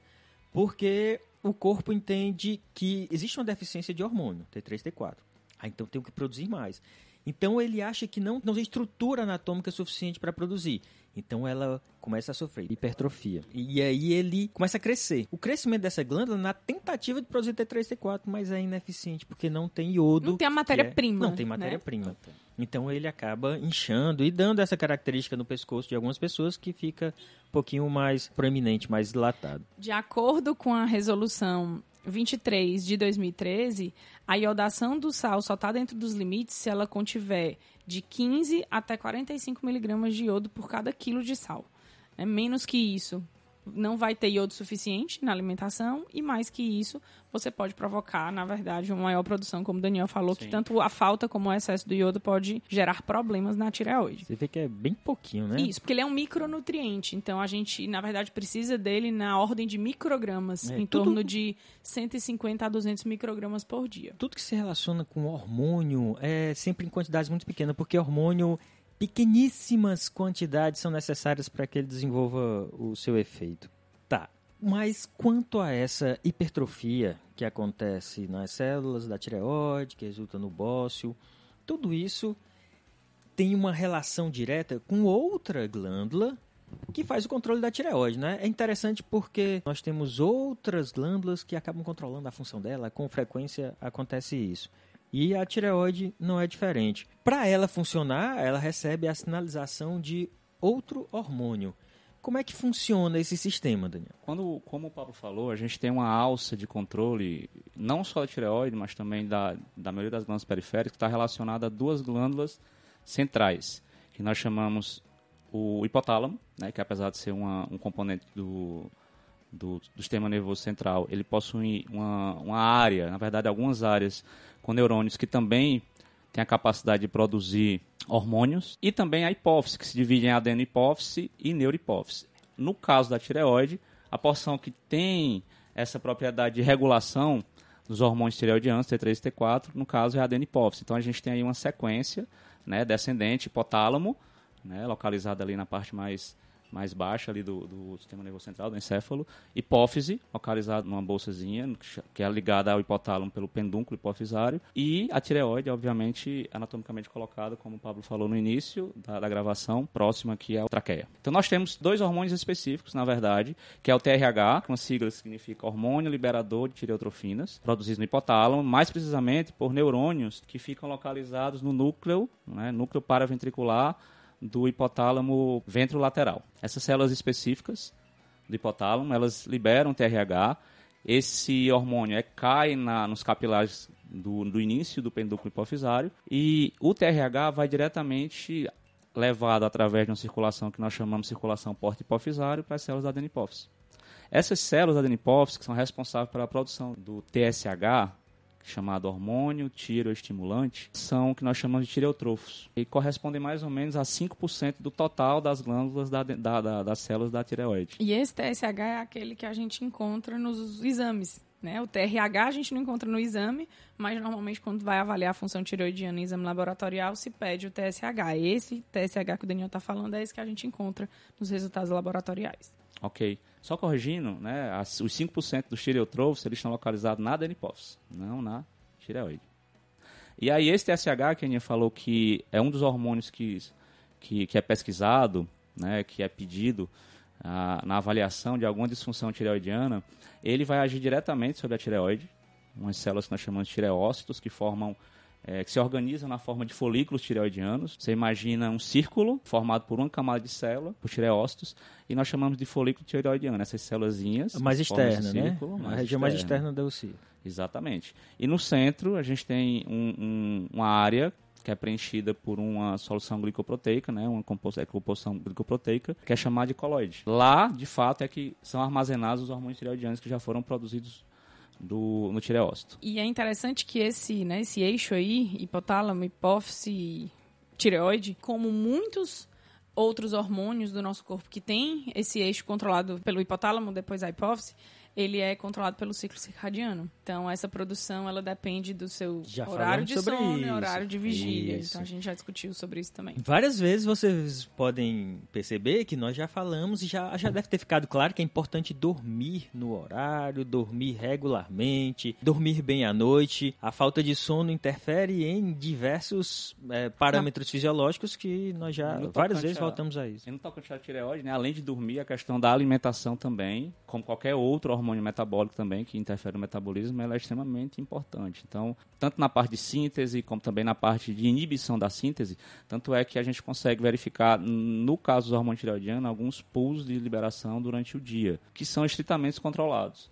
Porque o corpo entende que existe uma deficiência de hormônio, T3, T4. Ah, então tem que produzir mais. Então ele acha que não, não tem estrutura anatômica suficiente para produzir. Então ela começa a sofrer hipertrofia. E aí ele começa a crescer. O crescimento dessa glândula na tentativa de produzir T3 T4, mas é ineficiente porque não tem iodo. Não tem a matéria-prima. É... Não tem né? matéria-prima. Né? Então ele acaba inchando e dando essa característica no pescoço de algumas pessoas que fica um pouquinho mais proeminente, mais dilatado. De acordo com a resolução 23 de 2013, a iodação do sal só está dentro dos limites se ela contiver de 15 até 45 miligramas de iodo por cada quilo de sal. É menos que isso, não vai ter iodo suficiente na alimentação e mais que isso, você pode provocar, na verdade, uma maior produção, como o Daniel falou, Sim. que tanto a falta como o excesso do iodo pode gerar problemas na tireoide. Você vê que é bem pouquinho, né? Isso, porque ele é um micronutriente, então a gente, na verdade, precisa dele na ordem de microgramas, é, em tudo... torno de 150 a 200 microgramas por dia. Tudo que se relaciona com hormônio é sempre em quantidades muito pequenas, porque hormônio pequeníssimas quantidades são necessárias para que ele desenvolva o seu efeito. Tá. Mas quanto a essa hipertrofia que acontece nas células da tireoide, que resulta no bócio, tudo isso tem uma relação direta com outra glândula que faz o controle da tireoide, né? É interessante porque nós temos outras glândulas que acabam controlando a função dela, com frequência acontece isso. E a tireoide não é diferente. Para ela funcionar, ela recebe a sinalização de outro hormônio. Como é que funciona esse sistema, Daniel? Quando, como o Pablo falou, a gente tem uma alça de controle, não só da tireoide, mas também da, da maioria das glândulas periféricas, que está relacionada a duas glândulas centrais, que nós chamamos o hipotálamo, né, que apesar de ser uma, um componente do, do, do, sistema nervoso central, ele possui uma, uma área, na verdade algumas áreas com neurônios que também têm a capacidade de produzir hormônios, e também a hipófise, que se divide em adenihipófise e neurohipófise. No caso da tireoide, a porção que tem essa propriedade de regulação dos hormônios tireoidianos, T3 e T4, no caso é a adenihipófise. Então a gente tem aí uma sequência né, descendente, hipotálamo, né, localizada ali na parte mais mais baixa ali do, do sistema nervoso central, do encéfalo, hipófise, localizada numa bolsazinha, que é ligada ao hipotálamo pelo pendúnculo hipofisário, e a tireoide, obviamente, anatomicamente colocada, como o Pablo falou no início da, da gravação, próxima aqui à traqueia. Então nós temos dois hormônios específicos, na verdade, que é o TRH, é uma sigla que significa hormônio liberador de tireotrofinas, produzido no hipotálamo, mais precisamente por neurônios que ficam localizados no núcleo, né, núcleo paraventricular, do hipotálamo ventrolateral. Essas células específicas do hipotálamo, elas liberam TRH. Esse hormônio é, cai na, nos capilares do, do início do pendúnculo hipofisário e o TRH vai diretamente levado através de uma circulação que nós chamamos de circulação porte hipofisário para as células da adenipófise. Essas células da adenipófise, que são responsáveis pela produção do TSH, chamado hormônio tiroestimulante, são o que nós chamamos de tireotrofos e correspondem mais ou menos a 5% do total das glândulas da, da, da, das células da tireoide. E esse TSH é aquele que a gente encontra nos exames Né? O TRH a gente não encontra no exame, mas normalmente quando vai avaliar a função tireoidiana em exame laboratorial, se pede o TSH. Esse TSH que o Daniel está falando é esse que a gente encontra nos resultados laboratoriais. Ok. Só corrigindo, né, as, os 5% dos tireotrofos, eles estão localizados na adenipófise, não na tireoide. E aí esse TSH que a Aninha falou que é um dos hormônios que, que, que é pesquisado, né, que é pedido ah, na avaliação de alguma disfunção tireoidiana, ele vai agir diretamente sobre a tireoide, umas células que nós chamamos de tireócitos, que formam é, que se organizam na forma de folículos tireoidianos. Você imagina um círculo formado por uma camada de célula, por tireócitos, e nós chamamos de folículo tireoidiano, essas células Mais externa, né? a região mais externa do círculo. Exatamente. E no centro a gente tem um, um, uma área que é preenchida por uma solução glicoproteica, né, uma composição, é composição glicoproteica, que é chamada de coloide. Lá, de fato, é que são armazenados os hormônios tireoidianos que já foram produzidos do, no tireócito. E é interessante que esse, né, esse eixo aí, hipotálamo, hipófise, tireoide, como muitos outros hormônios do nosso corpo que tem esse eixo controlado pelo hipotálamo, depois a hipófise, ele é controlado pelo ciclo circadiano. Então, essa produção, ela depende do seu já horário de sono isso. e horário de vigília. Isso. Então, a gente já discutiu sobre isso também. Várias vezes vocês podem perceber que nós já falamos e já, já deve ter ficado claro que é importante dormir no horário, dormir regularmente, dormir bem à noite. A falta de sono interfere em diversos é, parâmetros Não. fisiológicos que nós já várias vezes a, voltamos a isso. E no tocante à tireoide, né, além de dormir, a questão da alimentação também, como qualquer outro hormônio hormônio metabólico também, que interfere no metabolismo, ela é extremamente importante. Então, tanto na parte de síntese, como também na parte de inibição da síntese, tanto é que a gente consegue verificar, no caso do hormônio tireoidiano, alguns pools de liberação durante o dia, que são estritamente controlados.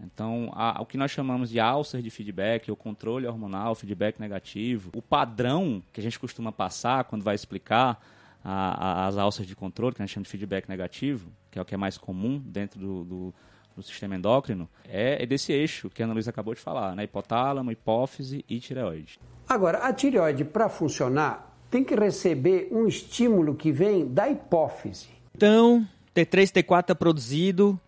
Então, a, o que nós chamamos de alcer de feedback, o controle hormonal, feedback negativo, o padrão que a gente costuma passar quando vai explicar a, a, as alças de controle, que a gente chama de feedback negativo, que é o que é mais comum dentro do, do no sistema endócrino é, é desse eixo que a Ana Luísa acabou de falar, né? hipotálamo, hipófise e tireoide. Agora, a tireoide, para funcionar, tem que receber um estímulo que vem da hipófise. Então, T3, T4 é produzido.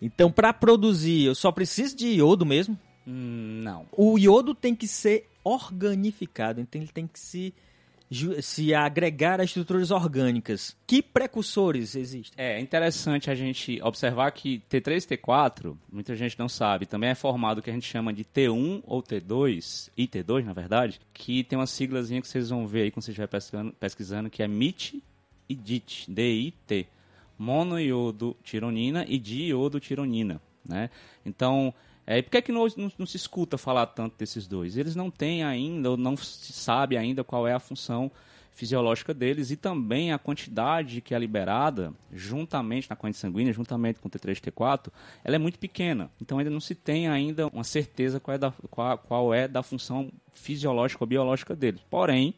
Então, para produzir, eu só preciso de iodo mesmo? Hum, não. O iodo tem que ser organificado, então ele tem que se se agregar a estruturas orgânicas. Que precursores existem? É interessante a gente observar que T3 e T4, muita gente não sabe, também é formado o que a gente chama de T1 ou T2, e T2 na verdade, que tem uma siglazinha que vocês vão ver aí quando vocês estiverem pesquisando, que é MIT e DIT, D-I-T. Monoiodo tironina e diodo tironina. Né? Então, é, e por que, é que não, não, não, se escuta falar tanto desses dois? Eles não têm ainda, ou não se sabe ainda qual é a função fisiológica deles e também a quantidade que é liberada juntamente na corrente sanguínea, juntamente com T3 e T4, ela é muito pequena. Então ainda não se tem ainda uma certeza qual é da, qual, qual é da função fisiológica ou biológica deles. Porém,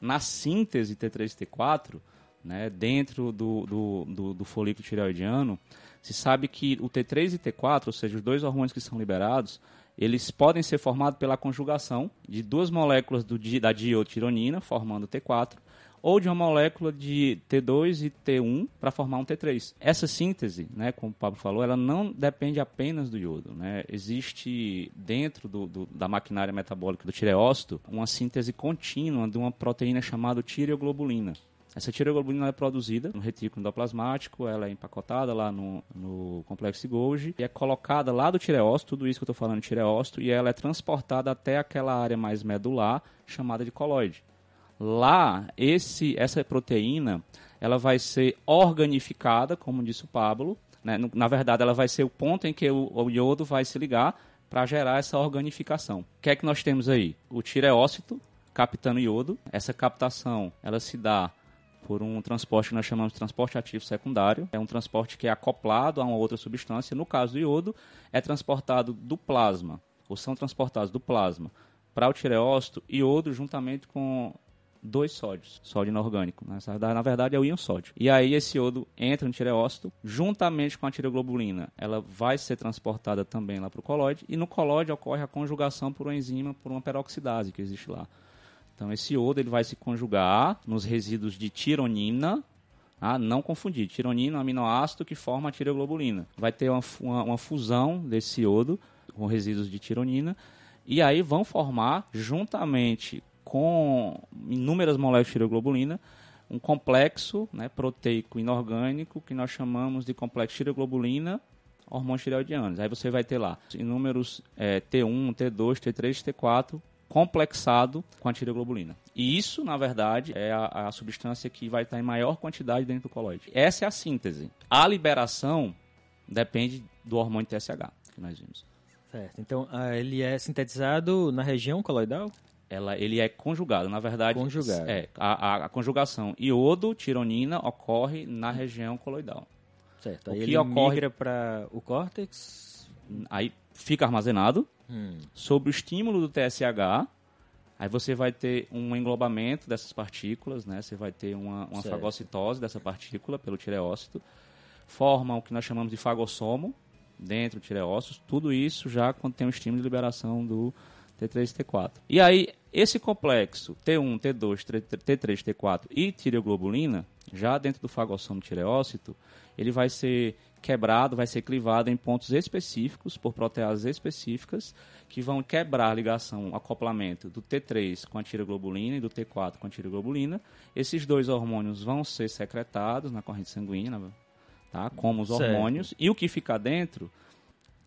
na síntese T3 e T4, né, dentro do, do, do, do folículo tireoidiano, se sabe que o T3 e T4, ou seja, os dois hormônios que são liberados, eles podem ser formados pela conjugação de duas moléculas do, da diotironina, formando T4, ou de uma molécula de T2 e T1 para formar um T3. Essa síntese, né, como o Pablo falou, ela não depende apenas do iodo. Né? Existe dentro do, do, da maquinária metabólica do tireócito uma síntese contínua de uma proteína chamada tireoglobulina. Essa tireoglobulina é produzida no retículo endoplasmático, ela é empacotada lá no, no complexo Golgi e é colocada lá do tireócito, tudo isso que eu estou falando de tireócito, e ela é transportada até aquela área mais medular chamada de coloide. Lá, esse, essa proteína ela vai ser organificada, como disse o Pablo. Né? Na verdade, ela vai ser o ponto em que o, o iodo vai se ligar para gerar essa organificação. O que é que nós temos aí? O tireócito captando iodo. Essa captação ela se dá por um transporte que nós chamamos de transporte ativo secundário. É um transporte que é acoplado a uma outra substância. No caso do iodo, é transportado do plasma, ou são transportados do plasma para o tireócito, iodo juntamente com dois sódios, sódio inorgânico. Né? Na verdade é o íon sódio. E aí esse iodo entra no tireócito, juntamente com a tireoglobulina, ela vai ser transportada também lá para o colóide, e no colóide ocorre a conjugação por uma enzima, por uma peroxidase que existe lá. Então esse iodo ele vai se conjugar nos resíduos de tironina, ah, não confundir, tironina é um aminoácido que forma a tireoglobulina. Vai ter uma, uma, uma, fusão desse iodo com resíduos de tironina, e aí vão formar, juntamente com inúmeras moléculas de tireoglobulina, um complexo né, proteico inorgânico que nós chamamos de complexo tireoglobulina hormônios tireoidianos. Aí você vai ter lá inúmeros é, T1, T2, T3, T4 complexado com a tireoglobulina. E isso, na verdade, é a, a, substância que vai estar em maior quantidade dentro do coloide. Essa é a síntese. A liberação depende do hormônio TSH que nós vimos. Certo. Então, ele é sintetizado na região coloidal? Ela, ele é conjugado, na verdade. Conjugado. É, a, a, a conjugação iodo-tironina ocorre na região coloidal. Certo. Aí o que ele ocorre para o córtex? Aí fica armazenado hum. sob o estímulo do TSH. Aí você vai ter um englobamento dessas partículas, né? Você vai ter uma, uma fagocitose dessa partícula pelo tireócito. Forma o que nós chamamos de fagossomo dentro do tireócitos. Tudo isso já quando tem um estímulo de liberação do T3 e T4. E aí, esse complexo T1, T2, T3, T4 e tireoglobulina, já dentro do fagossomo tireócito, ele vai ser quebrado, vai ser clivado em pontos específicos, por proteases específicas, que vão quebrar a ligação, o acoplamento do T3 com a tireoglobulina e do T4 com a tireoglobulina. Esses dois hormônios vão ser secretados na corrente sanguínea, tá? como os hormônios, certo. e o que fica dentro,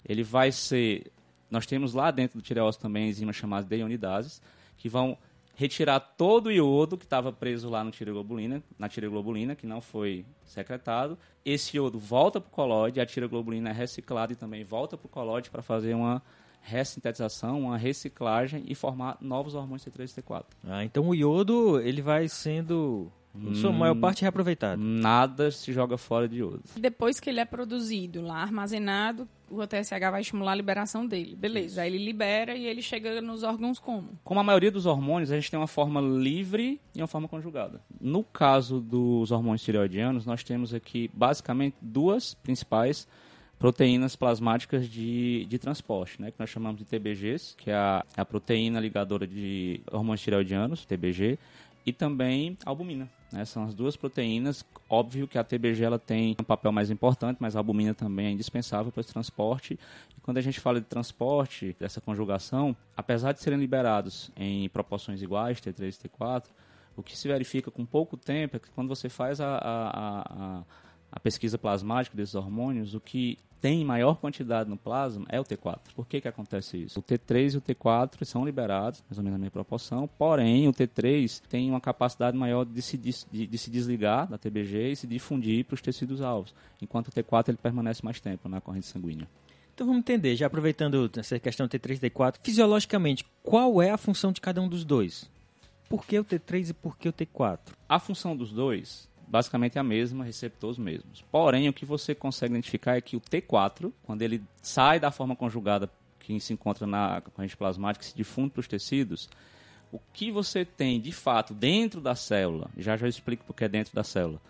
ele vai ser... Nós temos lá dentro do tireócito também enzimas chamadas deionidases, que vão retirar todo o iodo que estava preso lá no tireoglobulina, na tireoglobulina, que não foi secretado. Esse iodo volta para o colóide, a tireoglobulina é reciclada e também volta para o colóide para fazer uma ressintetização, uma reciclagem e formar novos hormônios C3 e T4. Ah, então o iodo ele vai sendo sua maior hum, parte reaproveitado. Nada se joga fora de iodo. Depois que ele é produzido lá, armazenado, o TSH vai estimular a liberação dele. Beleza, aí ele libera e ele chega nos órgãos como? Como a maioria dos hormônios, a gente tem uma forma livre e uma forma conjugada. No caso dos hormônios tireoidianos, nós temos aqui basicamente duas principais proteínas plasmáticas de, de transporte, né, que nós chamamos de TBGs, que é a, a proteína ligadora de hormônios tireoidianos, TBG, e também albumina. Né? São as duas proteínas. Óbvio que a TBG ela tem um papel mais importante, mas a albumina também é indispensável para esse transporte. E quando a gente fala de transporte, dessa conjugação, apesar de serem liberados em proporções iguais, T3 e T4, o que se verifica com pouco tempo é que quando você faz a, a, a, a pesquisa plasmática desses hormônios, o que tem maior quantidade no plasma é o T4. Por que, que acontece isso? O T3 e o T4 são liberados, mais ou menos na mesma proporção, porém o T3 tem uma capacidade maior de se, de, de se desligar da TBG e se difundir para os tecidos alvos, enquanto o T4 ele permanece mais tempo na corrente sanguínea. Então vamos entender, já aproveitando essa questão T3 e T4, fisiologicamente, qual é a função de cada um dos dois? Por que o T3 e por que o T4? A função dos dois basicamente a mesma, receptores mesmos. Porém, o que você consegue identificar é que o T4, quando ele sai da forma conjugada que se encontra na corrente plasmática e se difunde para os tecidos, o que você tem de fato dentro da célula, já já explico porque é dentro da célula,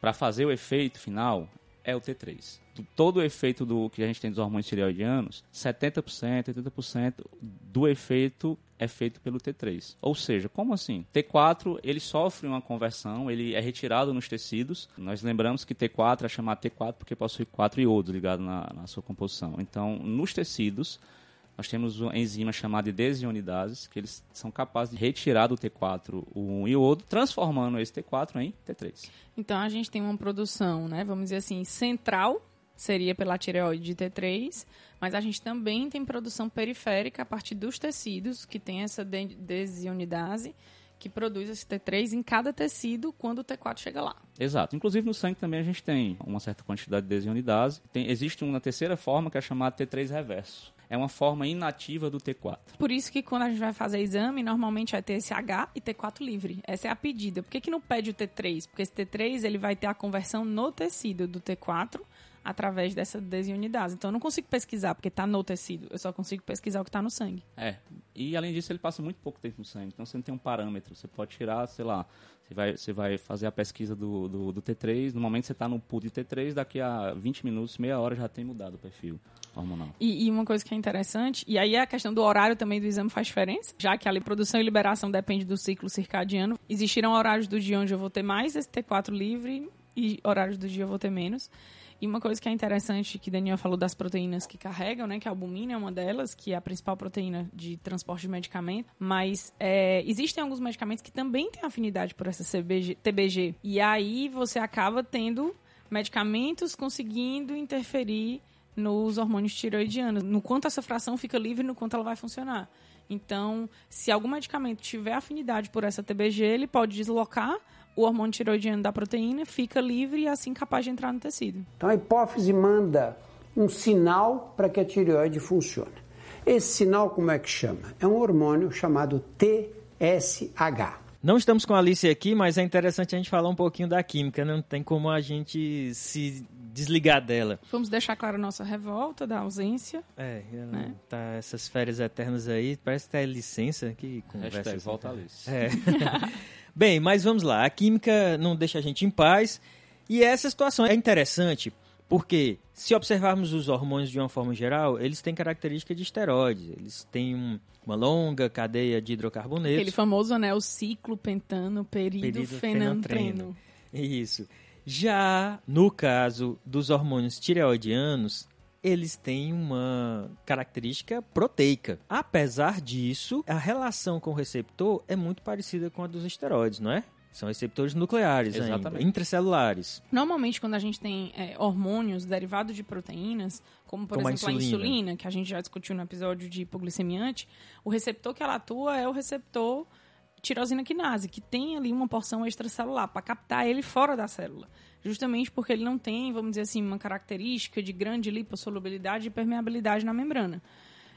para fazer o efeito final, é o T3. Todo o efeito do que a gente tem dos hormônios tireoidianos, 70%, 80% do efeito é feito pelo T3. Ou seja, como assim? T4 ele sofre uma conversão, ele é retirado nos tecidos. Nós lembramos que T4 é chamado T4 porque possui quatro iodos ligados na, na sua composição. Então, nos tecidos, nós temos uma enzima chamada de desionidases, que eles são capazes de retirar do T4 o iodo, transformando esse T4 em T3. Então a gente tem uma produção, né, vamos dizer assim, central, seria pela tireoide de T3, mas a gente também tem produção periférica a partir dos tecidos, que tem essa desionidase, que produz esse T3 em cada tecido quando o T4 chega lá. Exato. Inclusive no sangue também a gente tem uma certa quantidade de desionidase. Tem, existe uma terceira forma que é chamada T3 reverso é uma forma inativa do T4. Por isso que quando a gente vai fazer exame, normalmente vai ter esse H e T4 livre. Essa é a pedida. Por que, que não pede o T3? Porque esse T3 ele vai ter a conversão no tecido do T4 através dessa desunidase. Então eu não consigo pesquisar porque está no tecido, eu só consigo pesquisar o que está no sangue. É, e além disso ele passa muito pouco tempo no sangue, então você não tem um parâmetro, você pode tirar, sei lá, você vai, você vai fazer a pesquisa do, do, do T3, no momento você está no pool de T3, daqui a 20 minutos, meia hora já tem mudado o perfil hormonal. E, e, uma coisa que é interessante, e aí a questão do horário também do exame faz diferença, já que a produção e liberação depende do ciclo circadiano, existirão horários do dia onde eu vou ter mais esse T4 livre e horários do dia eu vou ter menos. E uma coisa que é interessante, que Daniel falou das proteínas que carregam, né? Que a albumina é uma delas, que é a principal proteína de transporte de medicamento. Mas é, existem alguns medicamentos que também têm afinidade por essa CBG, TBG. E aí você acaba tendo medicamentos conseguindo interferir nos hormônios tiroidianos, no quanto essa fração fica livre, no quanto ela vai funcionar. Então, se algum medicamento tiver afinidade por essa TBG, ele pode deslocar o hormônio tiroidiano da proteína, fica livre e assim capaz de entrar no tecido. Então a hipófise manda um sinal para que a tireoide funcione. Esse sinal, como é que chama? É um hormônio chamado TSH. Não estamos com a Alice aqui, mas é interessante a gente falar um pouquinho da química, né? não tem como a gente se desligar dela. Vamos deixar claro a nossa revolta da ausência. É, né? tá essas férias eternas aí, parece que tá licença que conversa. Hashtag volta Alice. É. Bem, mas vamos lá, a química não deixa a gente em paz e essa situação é interessante porque se observarmos os hormônios de uma forma geral, eles têm característica de esteroides. Eles têm um, uma longa cadeia de hidrocarbonetos. Aquele famoso anel ciclo pentano perido, fenantreno. Isso. Já no caso dos hormônios tireoidianos, eles têm uma característica proteica. Apesar disso, a relação com o receptor é muito parecida com a dos esteroides, não é? São receptores nucleares Exatamente. ainda, intracelulares. Normalmente, quando a gente tem é, hormônios derivados de proteínas, como por como exemplo a insulina. a insulina, que a gente já discutiu no episódio de hipoglicemiante, o receptor que ela atua é o receptor tirosina quinase, que tem ali uma porção extracelular para captar ele fora da célula. Justamente porque ele não tem, vamos dizer assim, uma característica de grande lipossolubilidade e permeabilidade na membrana.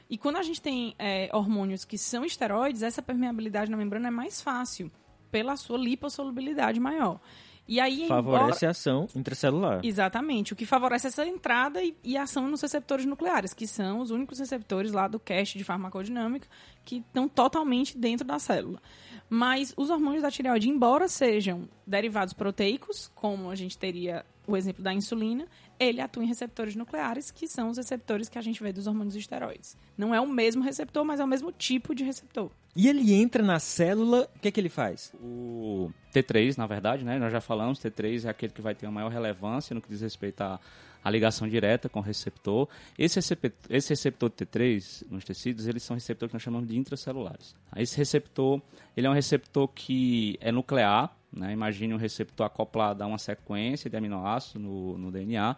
E quando a gente tem é, hormônios que são esteroides, essa permeabilidade na membrana é mais fácil pela sua lipossolubilidade maior. E aí, favorece embora... a ação intracelular. Exatamente, o que favorece essa entrada e, e ação nos receptores nucleares, que são os únicos receptores lá do cast de farmacodinâmica que estão totalmente dentro da célula. Mas os hormônios da tireoide, embora sejam derivados proteicos, como a gente teria o exemplo da insulina, ele atua em receptores nucleares, que são os receptores que a gente vê dos hormônios esteroides. Não é o mesmo receptor, mas é o mesmo tipo de receptor. E ele entra na célula, o que, é que ele faz? O T3, na verdade, né? Nós já falamos, T3 é aquele que vai ter a maior relevância no que diz respeito à, à ligação direta com o receptor. Esse receptor, esse receptor T3 nos tecidos, eles são receptores que nós chamamos de intracelulares. Esse receptor, ele é um receptor que é nuclear, né? Imagine um receptor acoplado a uma sequência de aminoácidos no, no DNA.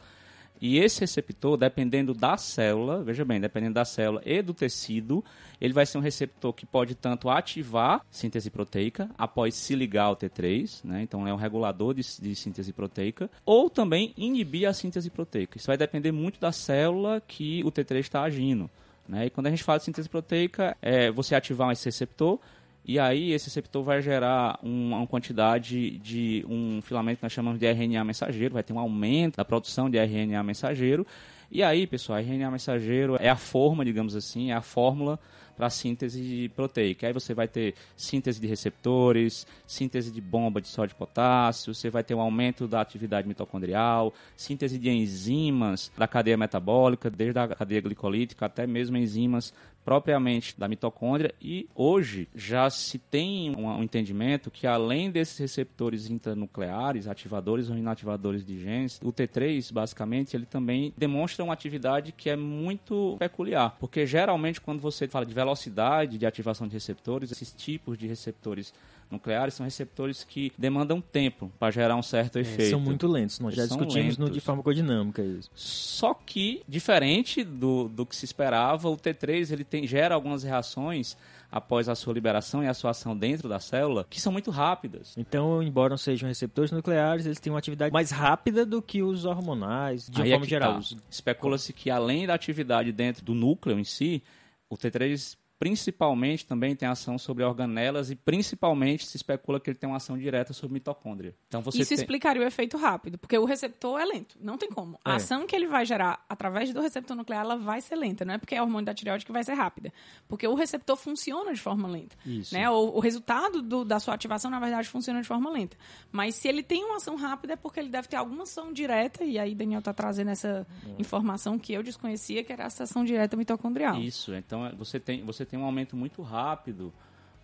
E esse receptor, dependendo da célula, veja bem, dependendo da célula e do tecido, ele vai ser um receptor que pode tanto ativar síntese proteica após se ligar ao T3, né? então é um regulador de, de síntese proteica, ou também inibir a síntese proteica. Isso vai depender muito da célula que o T3 está agindo. Né? E quando a gente fala de síntese proteica, é você ativar esse receptor e aí esse receptor vai gerar uma quantidade de um filamento que nós chamamos de RNA mensageiro, vai ter um aumento da produção de RNA mensageiro. E aí, pessoal, RNA mensageiro é a forma, digamos assim, é a fórmula para síntese proteica. Aí você vai ter síntese de receptores, síntese de bomba de sódio e potássio, você vai ter um aumento da atividade mitocondrial, síntese de enzimas da cadeia metabólica, desde a cadeia glicolítica até mesmo enzimas propriamente da mitocôndria e hoje já se tem um, entendimento que além desses receptores intranucleares, ativadores ou inativadores de genes, o T3 basicamente ele também demonstra uma atividade que é muito peculiar, porque geralmente quando você fala de velocidade de ativação de receptores, esses tipos de receptores nucleares são receptores que demandam tempo para gerar um certo é, efeito. São muito lentos, nós já discutimos no de farmacodinâmica isso. Só que, diferente do, do que se esperava, o T3 ele tem, gera algumas reações após a sua liberação e a sua ação dentro da célula, que são muito rápidas. Então, embora não sejam receptores nucleares, eles têm uma atividade mais rápida do que os hormonais, de Aí é forma é geral. Tá. Especula-se que além da atividade dentro do núcleo em si, o T3 principalmente também tem ação sobre organelas e principalmente se especula que ele tem uma ação direta sobre mitocôndria. Então você Isso tem... explicaria o efeito rápido, porque o receptor é lento, não tem como. A é. ação que ele vai gerar através do receptor nuclear ela vai ser lenta, não é porque é hormônio da tireoide que vai ser rápida, porque o receptor funciona de forma lenta. Isso. Né? O, o resultado do, da sua ativação, na verdade, funciona de forma lenta. Mas se ele tem uma ação rápida é porque ele deve ter alguma ação direta, e aí Daniel está trazendo essa é. informação que eu desconhecia, que era a ação direta mitocondrial. Isso, então você tem, você tem tem um aumento muito rápido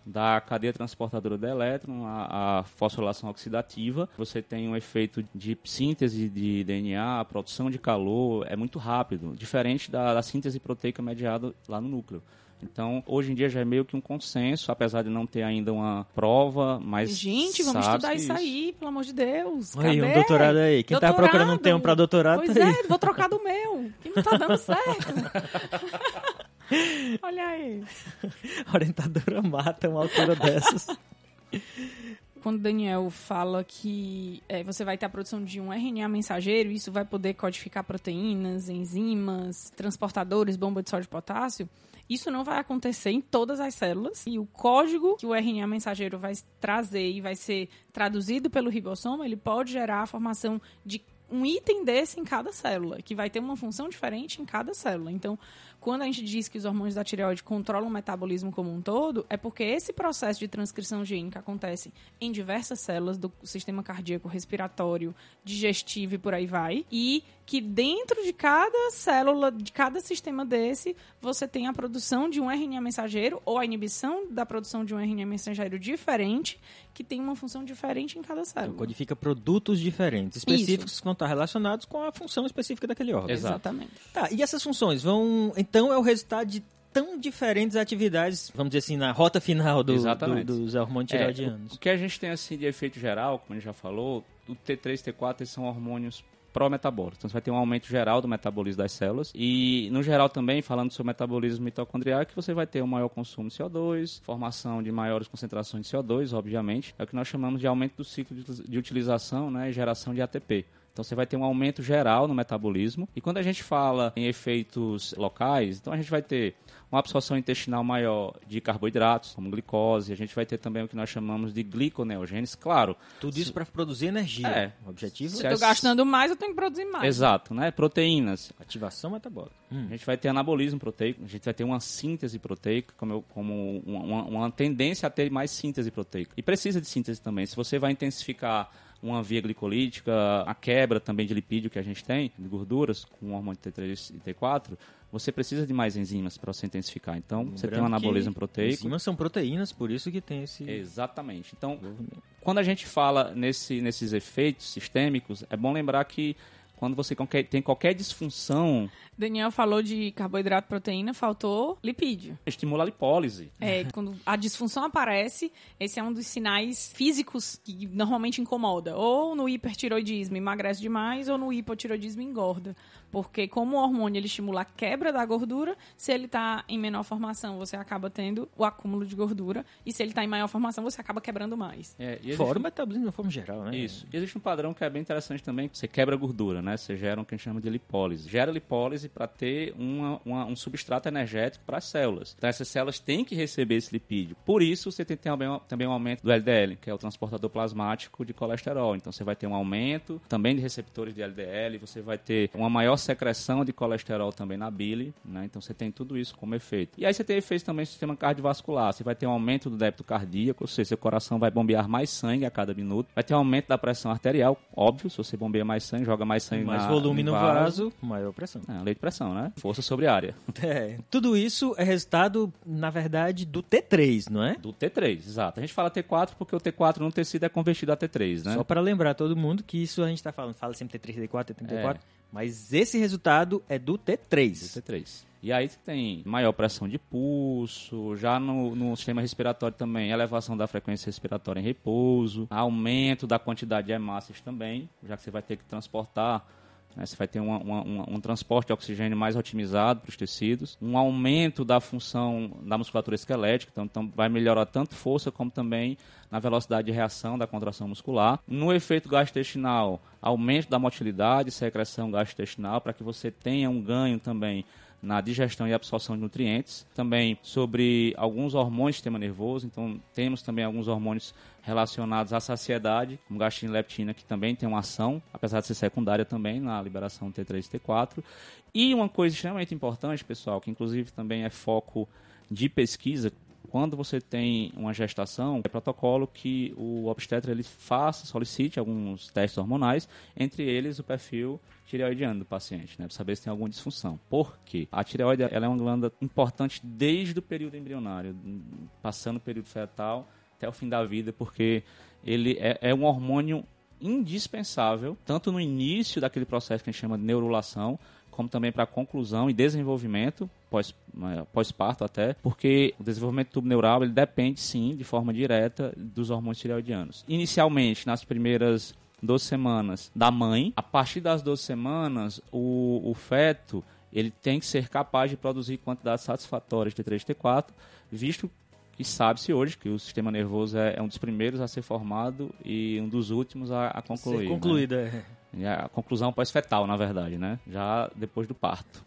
da cadeia transportadora do elétron, a, a, fosforilação oxidativa. Você tem um efeito de síntese de DNA, produção de calor, é muito rápido, diferente da, da síntese proteica mediada lá no núcleo. Então, hoje em dia já é meio que um consenso, apesar de não ter ainda uma prova, mas. Gente, vamos estudar isso aí, pelo amor de Deus. Cadê? Aí, um doutorado aí. Quem doutorado. tá procurando um tempo para doutorado, pois tá é, vou trocar do meu, que não tá dando certo. Olha aí. A orientadora mata uma altura dessas. Quando o Daniel fala que é, você vai ter a produção de um RNA mensageiro, isso vai poder codificar proteínas, enzimas, transportadores, bomba de sódio e potássio, isso não vai acontecer em todas as células. E o código que o RNA mensageiro vai trazer e vai ser traduzido pelo ribossoma, ele pode gerar a formação de um item desse em cada célula, que vai ter uma função diferente em cada célula. Então, quando a gente diz que os hormônios da tireoide controlam o metabolismo como um todo, é porque esse processo de transcrição gênica acontece em diversas células do sistema cardíaco, respiratório, digestivo e por aí vai, e que dentro de cada célula, de cada sistema desse, você tem a produção de um RNA mensageiro ou a inibição da produção de um RNA mensageiro diferente, que tem uma função diferente em cada célula. Então, codifica produtos diferentes, específicos Isso. que vão estar relacionados com a função específica daquele órgão. Exatamente. Tá, e essas funções vão então é o resultado de tão diferentes atividades, vamos dizer assim, na rota final do, do, dos hormônios tireoidianos. É, o que a gente tem assim de efeito geral, como a gente já falou, o T3 e T4 são hormônios pró-metabólicos. Então você vai ter um aumento geral do metabolismo das células e no geral também, falando sobre metabolismo mitocondrial, que você vai ter um maior consumo de CO2, formação de maiores concentrações de CO2, obviamente, é o que nós chamamos de aumento do ciclo de utilização né, e geração de ATP. Então você vai ter um aumento geral no metabolismo. E quando a gente fala em efeitos locais, então a gente vai ter uma absorção intestinal maior de carboidratos, como glicose, a gente vai ter também o que nós chamamos de gliconeogênese, claro. Tudo isso para produzir energia. É. O objetivo Se eu estou gastando mais, eu tenho que produzir mais. Exato, né? Proteínas. Ativação metabólica. Hum. A gente vai ter anabolismo proteico, a gente vai ter uma síntese proteica, como, eu, como uma, uma tendência a ter mais síntese proteica. E precisa de síntese também. Se você vai intensificar uma via glicolítica, a quebra também de lipídio que a gente tem, de gorduras, com o hormônio T3 e T4, você precisa de mais enzimas para você intensificar. Então, Lembrando você tem um anabolismo proteico. Enzimas são proteínas, por isso que tem esse... Exatamente. Então, quando a gente fala nesse, nesses efeitos sistêmicos, é bom lembrar que quando você tem qualquer disfunção. Daniel falou de carboidrato, proteína, faltou lipídio. Estimula a lipólise. É, quando a disfunção aparece, esse é um dos sinais físicos que normalmente incomoda. Ou no hipertiroidismo emagrece demais, ou no hipotiroidismo engorda. Porque como o hormônio ele estimula a quebra da gordura, se ele está em menor formação, você acaba tendo o acúmulo de gordura. E se ele está em maior formação, você acaba quebrando mais. É, Fora o metabolismo de forma geral, né? Isso. E existe um padrão que é bem interessante também, que você quebra a gordura, né? Você gera o que a gente chama de lipólise. Gera lipólise para ter uma, uma, um substrato energético para as células. Então essas células têm que receber esse lipídio. Por isso você tem também, também um aumento do LDL, que é o transportador plasmático de colesterol. Então você vai ter um aumento também de receptores de LDL, você vai ter uma maior secreção de colesterol também na bile, né? Então você tem tudo isso como efeito. E aí você tem efeitos também no sistema cardiovascular. Você vai ter um aumento do débito cardíaco, ou seja, seu coração vai bombear mais sangue a cada minuto. Vai ter um aumento da pressão arterial, óbvio, se você bombeia mais sangue, joga mais sangue mais na, volume no vaso, vaso, maior pressão. É, lei de pressão, né? Força sobre área. É, tudo isso é resultado, na verdade, do T3, não é? Do T3, exato. A gente fala T4 porque o T4 no tecido é convertido a T3, né? Só para lembrar todo mundo que isso a gente está falando, fala sempre T3, T4, T3, T4, é. mas esse resultado é do T3. Do T3. E aí tem maior pressão de pulso, já no, no, sistema respiratório também, elevação da frequência respiratória em repouso, aumento da quantidade de hemácias também, já que você vai ter que transportar né? Você vai ter uma, uma, um transporte de oxigênio mais otimizado para os tecidos, um aumento da função da musculatura esquelética, então, então vai melhorar tanto força como também na velocidade de reação da contração muscular. No efeito gastrointestinal, aumento da motilidade, secreção gastrointestinal, para que você tenha um ganho também na digestão e absorção de nutrientes, também sobre alguns hormônios do sistema nervoso, então temos também alguns hormônios relacionados à saciedade, como gastina e leptina, que também tem uma ação, apesar de ser secundária também na liberação T3 e T4. E uma coisa extremamente importante, pessoal, que inclusive também é foco de pesquisa, quando você tem uma gestação, é protocolo que o obstetra ele faça, solicite alguns testes hormonais, entre eles o perfil tireoidiano do paciente, né, para saber se tem alguma disfunção. Por quê? A tireoide ela é uma glândula importante desde o período embrionário, passando o período fetal até o fim da vida, porque ele é, é um hormônio indispensável, tanto no início daquele processo que a gente chama de neurulação, como também para conclusão e desenvolvimento pós, é, pós-parto até, porque o desenvolvimento do tubo neural ele depende sim de forma direta dos hormônios tireoidianos. Inicialmente, nas primeiras 12 semanas da mãe, a partir das 12 semanas, o, o feto ele tem que ser capaz de produzir quantidades satisfatórias de T3 e T4, visto que sabe-se hoje que o sistema nervoso é, é, um dos primeiros a ser formado e um dos últimos a, a concluir. Ser concluída, né? é. E a conclusão pós-fetal, na verdade, né? Já depois do parto.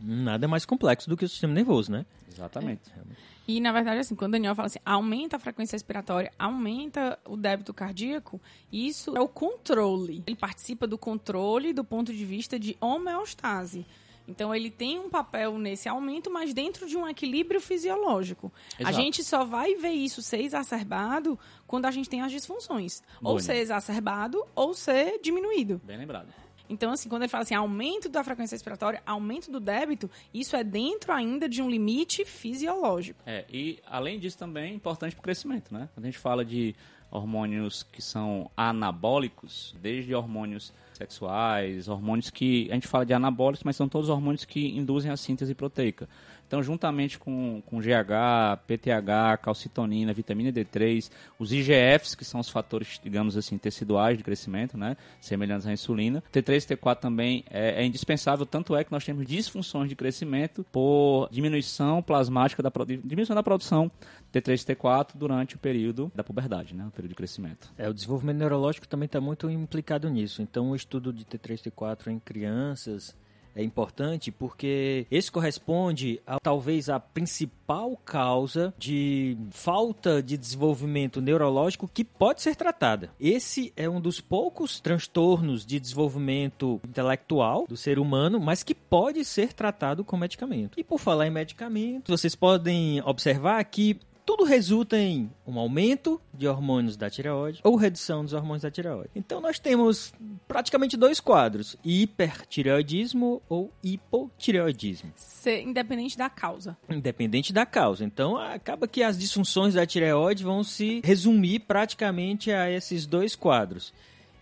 Nada é mais complexo do que o sistema nervoso, né? Exatamente. É. E, na verdade, assim, quando o Daniel fala assim, aumenta a frequência respiratória, aumenta o débito cardíaco, isso é o controle. Ele participa do controle do ponto de vista de homeostase. Então ele tem um papel nesse aumento, mas dentro de um equilíbrio fisiológico. Exato. A gente só vai ver isso ser exacerbado quando a gente tem as disfunções. Ou ser exacerbado ou ser diminuído. Bem lembrado. Então, assim, quando ele fala assim, aumento da frequência respiratória, aumento do débito, isso é dentro ainda de um limite fisiológico. É, e além disso também é importante para o crescimento, né? Quando a gente fala de hormônios que são anabólicos, desde hormônios sexuais, hormônios que a gente fala de anabólicos, mas são todos hormônios que induzem a síntese proteica. Então, juntamente com, com GH, PTH, calcitonina, vitamina D3, os IGFs, que são os fatores, digamos assim, teciduais de crescimento, né, semelhantes à insulina. T3 e T4 também é, é, indispensável, tanto é que nós temos disfunções de crescimento por diminuição plasmática, da, diminuição da produção T3 e T4 durante o período da puberdade, né, o período de crescimento. É, o desenvolvimento neurológico também está muito implicado nisso. Então, o estudo de T3 e T4 em crianças é importante porque esse corresponde a talvez a principal causa de falta de desenvolvimento neurológico que pode ser tratada. Esse é um dos poucos transtornos de desenvolvimento intelectual do ser humano, mas que pode ser tratado com medicamento. E por falar em medicamento, vocês podem observar que tudo resulta em um aumento de hormônios da tireoide ou redução dos hormônios da tireoide. Então nós temos praticamente dois quadros: hipertireoidismo ou hipotireoidismo. independente da causa. Independente da causa. Então acaba que as disfunções da tireoide vão se resumir praticamente a esses dois quadros.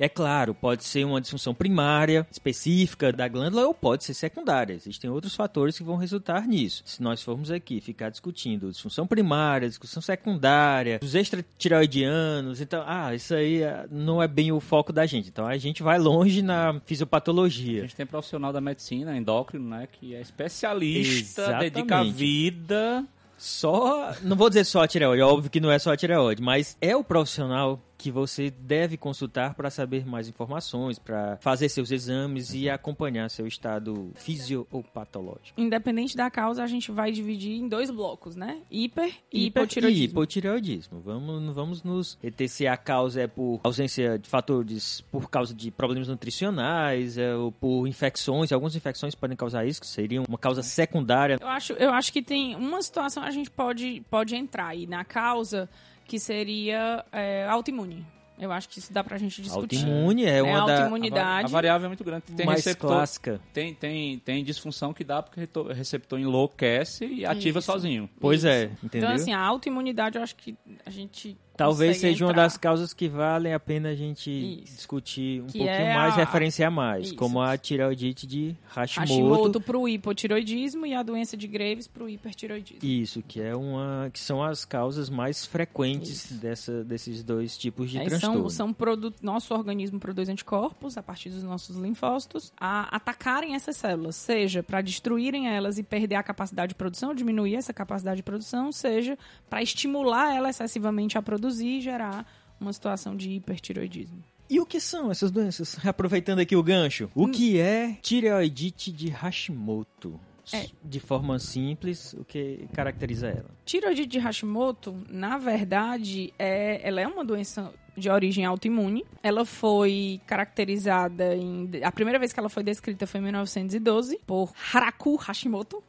É claro, pode ser uma disfunção primária, específica da glândula, ou pode ser secundária. Existem outros fatores que vão resultar nisso. Se nós formos aqui ficar discutindo disfunção primária, disfunção secundária, os extratireoidianos, então, ah, isso aí ah, não é bem o foco da gente. Então a gente vai longe na fisiopatologia. A gente tem profissional da medicina, endócrino, né, que é especialista, Exatamente. dedica a vida só, não vou dizer só a tireoide, óbvio que não é só a tireoide, mas é o profissional que você deve consultar para saber mais informações, para fazer seus exames e acompanhar seu estado físio ou patológico. Independente da causa, a gente vai dividir em dois blocos, né? Hiper e hipotireoidismo. E hipotireoidismo. Vamos, vamos nos reter se a causa é por ausência de fatores, por causa de problemas nutricionais, é, ou por infecções. Algumas infecções podem causar isso, que seria uma causa secundária. Eu acho, eu acho que tem uma situação a gente pode, pode entrar aí na causa que seria é, autoimune. Eu acho que isso dá pra gente discutir. Autoimune é uma é, autoimunidade. A, variável é muito grande. Tem mais receptor, clássica. Tem, tem, tem disfunção que dá porque o receptor enlouquece e ativa isso. sozinho. Pois é, isso. é, entendeu? Então, assim, a autoimunidade eu acho que a gente Talvez seja entrar. uma das causas que valem a pena a gente Isso. discutir um que pouquinho é mais, a... referenciar mais, Isso. como a tireoidite de Hashimoto. Hashimoto para o hipotiroidismo e a doença de Graves para o hipertiroidismo. Isso, que é uma que são as causas mais frequentes dessa, desses dois tipos de é, transtorno. São, são nosso organismo produz anticorpos a partir dos nossos linfócitos a atacarem essas células, seja para destruírem elas e perder a capacidade de produção, diminuir essa capacidade de produção, seja para estimular ela excessivamente a produção e gerar uma situação de hipertiroidismo. E o que são essas doenças? Aproveitando aqui o gancho, o hum. que é tireoidite de Hashimoto? É. De forma simples, o que caracteriza ela? Tireoidite de Hashimoto, na verdade, é, ela é uma doença de origem autoimune. Ela foi caracterizada em. A primeira vez que ela foi descrita foi em 1912 por Haraku Hashimoto.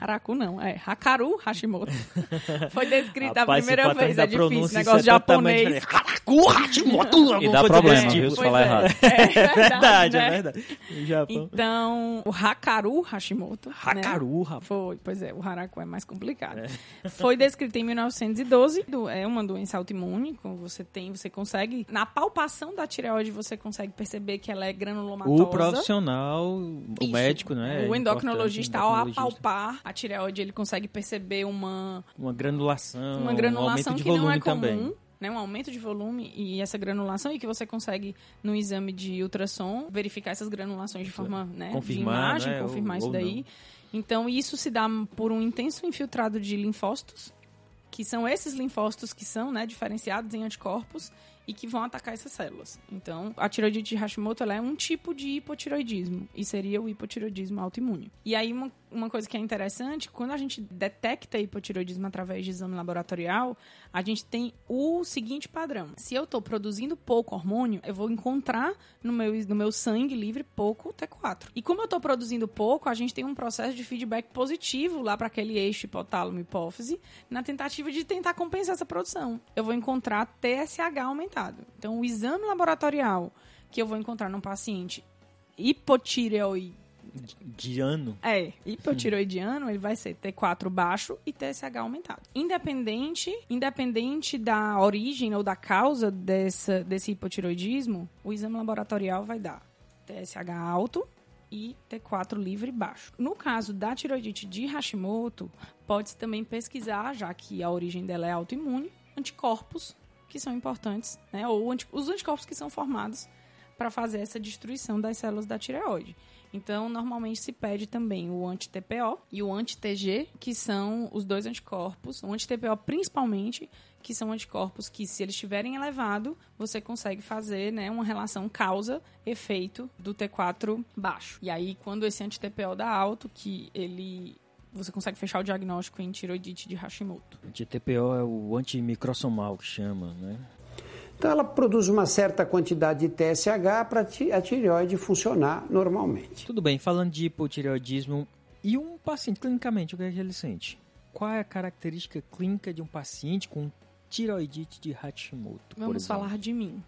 Haraku não, é Hakaru Hashimoto. Foi descrita a primeira vez, é difícil, pronúncia, negócio é japonês. Haraku Hashimoto! E dá problema, viu, tipo. se falar é. errado. É verdade, verdade, né? é verdade. No Japão. Então, o Hakaru Hashimoto. né? Hakaru, rapaz. Foi, pois é, o Haraku é mais complicado. Foi descrito em 1912, do- é uma doença autoimune, como você tem, você consegue, na palpação da tireoide, você consegue perceber que ela é granulomatosa. O profissional, o Isso. médico, né? O é endocrinologista, importante, ao endocrinologista. Apalpar a tireoide, ele consegue perceber uma, Uma granulação, uma um granulação aumento de que não é comum. também. Né, um aumento de volume e essa granulação e que você consegue no exame de ultrassom verificar essas granulações de forma né, de Confirmar, imagem, né, confirmar ou- isso ou daí. Então isso se dá por um intenso infiltrado de linfócitos, que são esses linfócitos que são né, diferenciados em anticorpos e que vão atacar essas células. Então, a tiroidite de Hashimoto é um tipo de hipotiroidismo e seria o hipotiroidismo autoimune. E aí, uma, uma coisa que é interessante, quando a gente detecta hipotiroidismo através de exame laboratorial, a gente tem o seguinte padrão. Se eu estou produzindo pouco hormônio, eu vou encontrar no meu, no meu sangue livre pouco T4. E como eu estou produzindo pouco, a gente tem um processo de feedback positivo lá para aquele eixo hipotálamo-hipófise, na tentativa de tentar compensar essa produção. Eu vou encontrar TSH aumentado. Então, o exame laboratorial que eu vou encontrar num paciente hipotireoide De ano. é, hipotiroidiano, ele vai ser T4 baixo e TSH aumentado. Independente, independente da origem ou da causa dessa, desse hipotiroidismo, o exame laboratorial vai dar TSH alto e T4 livre baixo. No caso da tiroidite de Hashimoto, pode-se também pesquisar, já que a origem dela é autoimune, anticorpos que são importantes, né? Ou anti- os anticorpos que são formados para fazer essa destruição das células da tireoide. Então, normalmente se pede também o anti-TPO e o anti-TG, que são os dois anticorpos. O anti-TPO, principalmente, que são anticorpos que, se eles estiverem elevados, você consegue fazer né, uma relação causa-efeito do T4 baixo. E aí, quando esse anti-TPO dá alto, que ele você consegue fechar o diagnóstico em tiroidite de Hashimoto. TPO é o antimicrosomal que chama, né? Então ela produz uma certa quantidade de TSH para a tireoide funcionar normalmente. Tudo bem, falando de hipotireoidismo, e um paciente, clinicamente, o que é que ele sente? Qual é a característica clínica de um paciente com tiroidite de Hashimoto? Vamos falar de mim.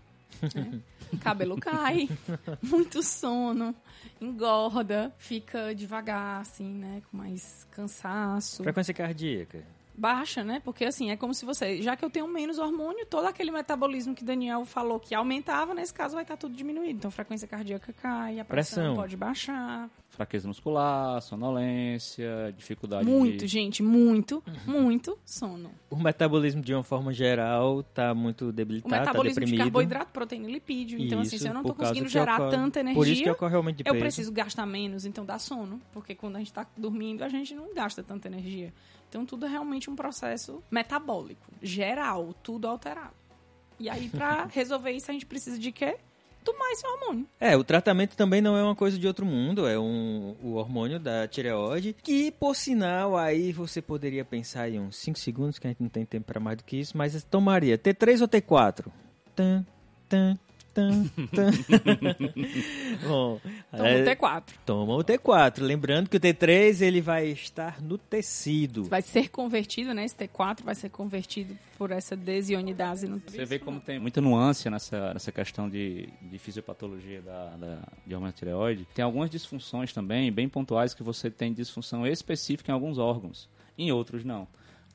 Né? Cabelo cai, muito sono, engorda, fica devagar, assim, né? Com mais cansaço. Frequência cardíaca. Baixa, né? Porque assim, é como se você. Já que eu tenho menos hormônio, todo aquele metabolismo que Daniel falou que aumentava, nesse caso vai estar tudo diminuído. Então a frequência cardíaca cai, a pressão, Pressão. pode baixar. Fraqueza muscular, sonolência, dificuldade Muito, de... gente, muito, Uhum. muito sono. O metabolismo, de uma forma geral, está muito O debilitado, está metabolismo de deprimido. carboidrato, proteína e lipídio. Então, assim, Isso, se eu não causa conseguindo que gerar ocorre- tanta energia. Por isso que ocorre aumento de Eu peso. preciso gastar menos, então dá sono. Porque quando a gente tá dormindo, a gente não gasta tanta energia. Então tudo é realmente um processo metabólico, geral, tudo alterado. E aí, pra resolver isso, a gente precisa de quê? Tomar esse hormônio. É, o tratamento também não é uma coisa de outro mundo, é um, o hormônio da tireoide, que por sinal aí você poderia pensar em uns 5 segundos, que a gente não tem tempo para mais do que isso, mas tomaria T3 ou T4? Tan, tan, Bom, Toma é, o T4. toma o T4, lembrando que o T3 ele vai estar no tecido. Vai ser convertido, né? Esse T4 vai ser convertido por essa desionidase no Você vê como tem muita nuance nessa, nessa questão de, de fisiopatologia da, da, de hormônio tireoide. Tem algumas disfunções também, bem pontuais, que você tem disfunção específica em alguns órgãos, em outros não.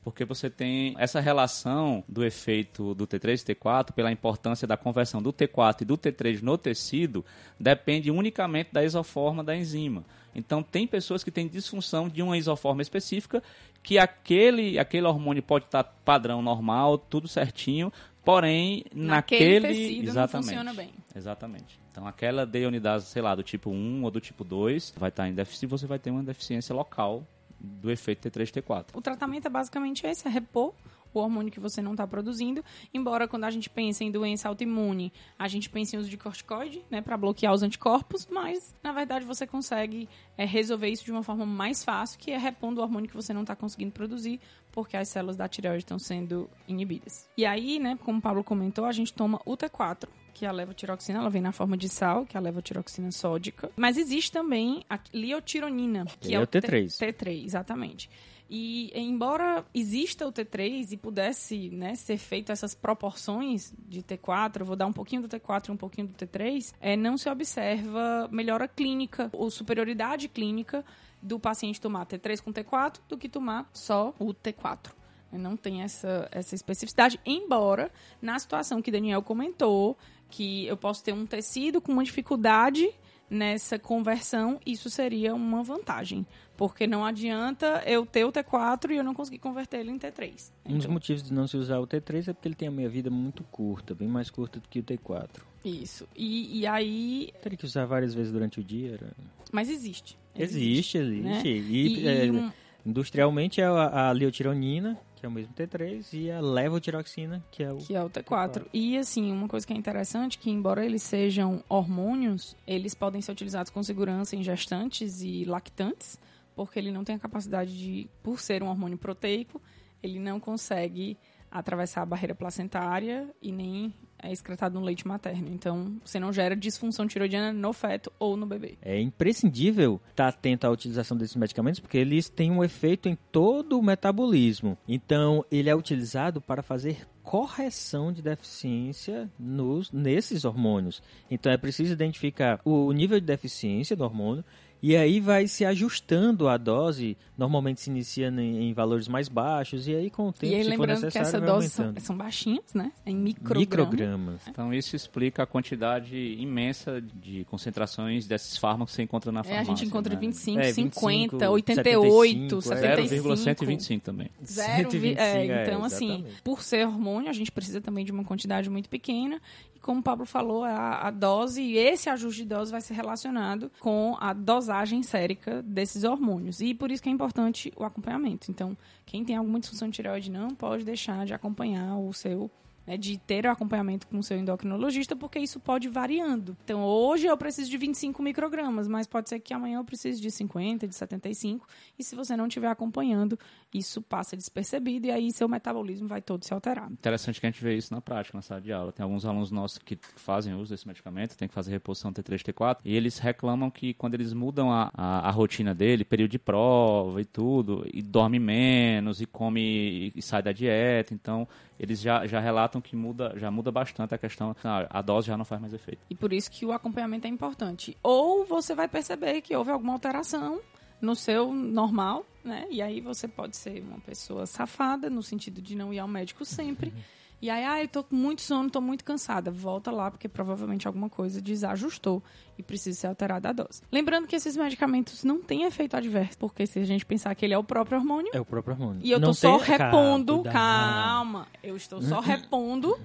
Porque você tem essa relação do efeito do T3 e T4, pela importância da conversão do T4 e do T3 no tecido, depende unicamente da isoforma da enzima. Então, tem pessoas que têm disfunção de uma isoforma específica, que aquele, aquele hormônio pode estar padrão normal, tudo certinho, porém, Naquele naquele. tecido não exatamente, funciona bem. Exatamente. Então, aquela deionidase, sei lá, do tipo 1 ou do tipo 2, vai estar em déficit e você vai ter uma deficiência local do efeito T3 T4. O tratamento é basicamente esse, é repor o hormônio que você não está produzindo. Embora quando a gente pensa em doença autoimune, a gente pense em uso de corticoide, né, para bloquear os anticorpos, mas na verdade você consegue é, resolver isso de uma forma mais fácil, que é repondo o hormônio que você não está conseguindo produzir, porque as células da tireoide estão sendo inibidas. E aí, né, como o Pablo comentou, a gente toma o T4, que a levotiroxina, ela vem na forma de sal, que é a levotiroxina sódica. Mas existe também a liotironina, que é, é o T3. T3, exatamente. E embora exista o T3 e pudesse né, ser feito essas proporções de T4, eu vou dar um pouquinho do T4 e um pouquinho do T3, é, não se observa melhora clínica ou superioridade clínica do paciente tomar T3 com T4 do que tomar só o T4. Não tem essa, essa especificidade, embora na situação que Daniel comentou, que eu posso ter um tecido com uma dificuldade nessa conversão, isso seria uma vantagem. Porque não adianta eu ter o T4 e eu não conseguir converter ele em T3. Um dos motivos de não se usar o T3 é porque ele tem a meia-vida muito curta, bem mais curta do que o T4. Isso. E, e aí. Teria que usar várias vezes durante o dia. Era... Mas existe. Existe, existe. existe. Né? E, e, é, e um... Industrialmente é a, a leotironina, que é o mesmo T3, e a levotiroxina, que é o, que é o T4. T4. E assim, uma coisa que é interessante que embora eles sejam hormônios, eles podem ser utilizados com segurança em gestantes e lactantes, porque ele não tem a capacidade de, por ser um hormônio proteico, ele não consegue atravessar a barreira placentária e nem é excretado no leite materno. Então, você não gera disfunção tiroidiana no feto ou no bebê. É imprescindível estar atento à utilização desses medicamentos, porque eles têm um efeito em todo o metabolismo. Então, ele é utilizado para fazer correção de deficiência nos, nesses hormônios. Então, é preciso identificar o nível de deficiência do hormônio e aí vai se ajustando a dose, normalmente se inicia em, em valores mais baixos, e aí com o tempo, e aí, se for necessário, que essa dose são, são baixinhas, né? Em microgramas. microgramas. Então isso explica a quantidade imensa de concentrações desses fármacos que você encontra na farmácia. É, a gente encontra né? 25, é, 50, 88, 75. 0,125 também. Zero, 125, é, então, é, assim, por ser hormônio, a gente precisa também de uma quantidade muito pequena como o Pablo falou, a, a dose e esse ajuste de dose vai ser relacionado com a dosagem sérica desses hormônios. E por isso que é importante o acompanhamento. Então, quem tem alguma disfunção de tireoide não pode deixar de acompanhar o seu né, de ter o acompanhamento com o seu endocrinologista, porque isso pode ir variando. Então, hoje eu preciso de 25 microgramas, mas pode ser que amanhã eu precise de 50, de 75, e se você não estiver acompanhando, isso passa despercebido e aí seu metabolismo vai todo se alterar. Interessante que a gente vê isso na prática, na sala de aula. Tem alguns alunos nossos que fazem uso desse medicamento, tem que fazer reposição T3, T4, e eles reclamam que quando eles mudam a, a, a rotina dele, período de prova e tudo, e dorme menos, e come e sai da dieta, então eles já, já relatam que muda, já muda bastante a questão, a dose já não faz mais efeito. E por isso que o acompanhamento é importante. Ou você vai perceber que houve alguma alteração no seu normal, né? E aí você pode ser uma pessoa safada, no sentido de não ir ao médico sempre. E aí, ah, eu tô com muito sono, tô muito cansada. Volta lá, porque provavelmente alguma coisa desajustou e precisa ser alterada a dose. Lembrando que esses medicamentos não têm efeito adverso, porque se a gente pensar que ele é o próprio hormônio. É o próprio hormônio. E eu não tô só repondo. Calma, eu estou só repondo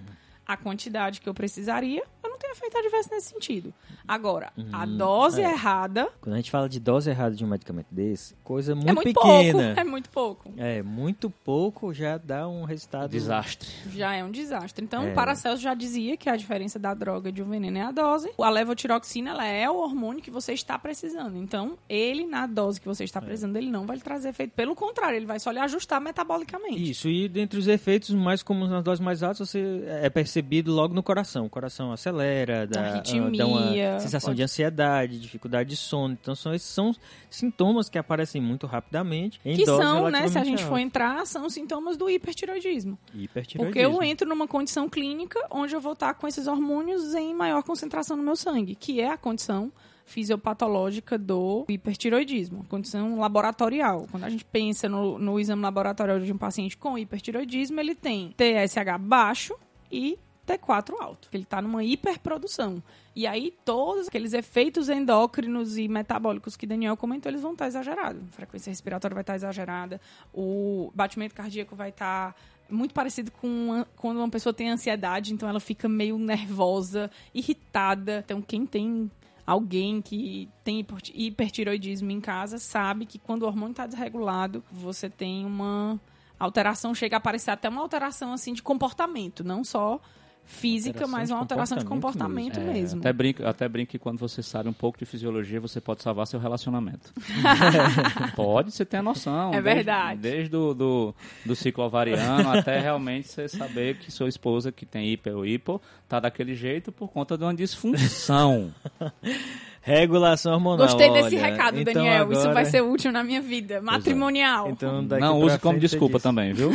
a quantidade que eu precisaria não tem efeito adverso nesse sentido. Agora, hum, a dose é. errada. Quando a gente fala de dose errada de um medicamento desse, coisa muito, é muito pequena. Pouco, é muito pouco. É, muito pouco já dá um resultado. Desastre. Já é um desastre. Então, é. o Paracelso já dizia que a diferença da droga de um veneno é a dose. A levotiroxina ela é o hormônio que você está precisando. Então, ele, na dose que você está é. precisando, ele não vai lhe trazer efeito. Pelo contrário, ele vai só lhe ajustar metabolicamente. Isso, e dentre os efeitos mais comuns nas doses mais altas, você é percebido logo no coração. O coração acelera acelera, dá, arritmia, dá uma sensação pode... de ansiedade, dificuldade de sono. Então, são, esses são sintomas que aparecem muito rapidamente. Em que são, né, se a gente for entrar, são sintomas do hipertiroidismo. hipertiroidismo. Porque eu entro numa condição clínica onde eu vou estar com esses hormônios em maior concentração no meu sangue, que é a condição fisiopatológica do hipertiroidismo, condição laboratorial. Quando a gente pensa no, no exame laboratorial de um paciente com hipertiroidismo, ele tem TSH baixo e T4 alto. Ele está numa hiperprodução. E aí, todos aqueles efeitos endócrinos e metabólicos que Daniel comentou, eles vão estar exagerados. A frequência respiratória vai estar exagerada, o batimento cardíaco vai estar muito parecido com quando uma pessoa tem ansiedade, então ela fica meio nervosa, irritada. Então, quem tem alguém que tem hipertiroidismo em casa sabe que quando o hormônio está desregulado, você tem uma alteração chega a aparecer até uma alteração assim de comportamento, não só física, mas de uma alteração de comportamento comportamento É, mesmo. Até brinco, até brinco que quando você sabe um pouco de fisiologia, você pode salvar seu relacionamento. pode, você tem a noção. É desde- verdade. Desde o do, do ciclo ovariano até realmente você saber que sua esposa, que tem hiper ou hipo, tá daquele jeito por conta de uma disfunção. Regulação hormonal. Gostei desse olha. recado, Então Daniel. Isso agora- vai ser útil na minha vida. Matrimonial. Então, daqui Não use como desculpa também, viu?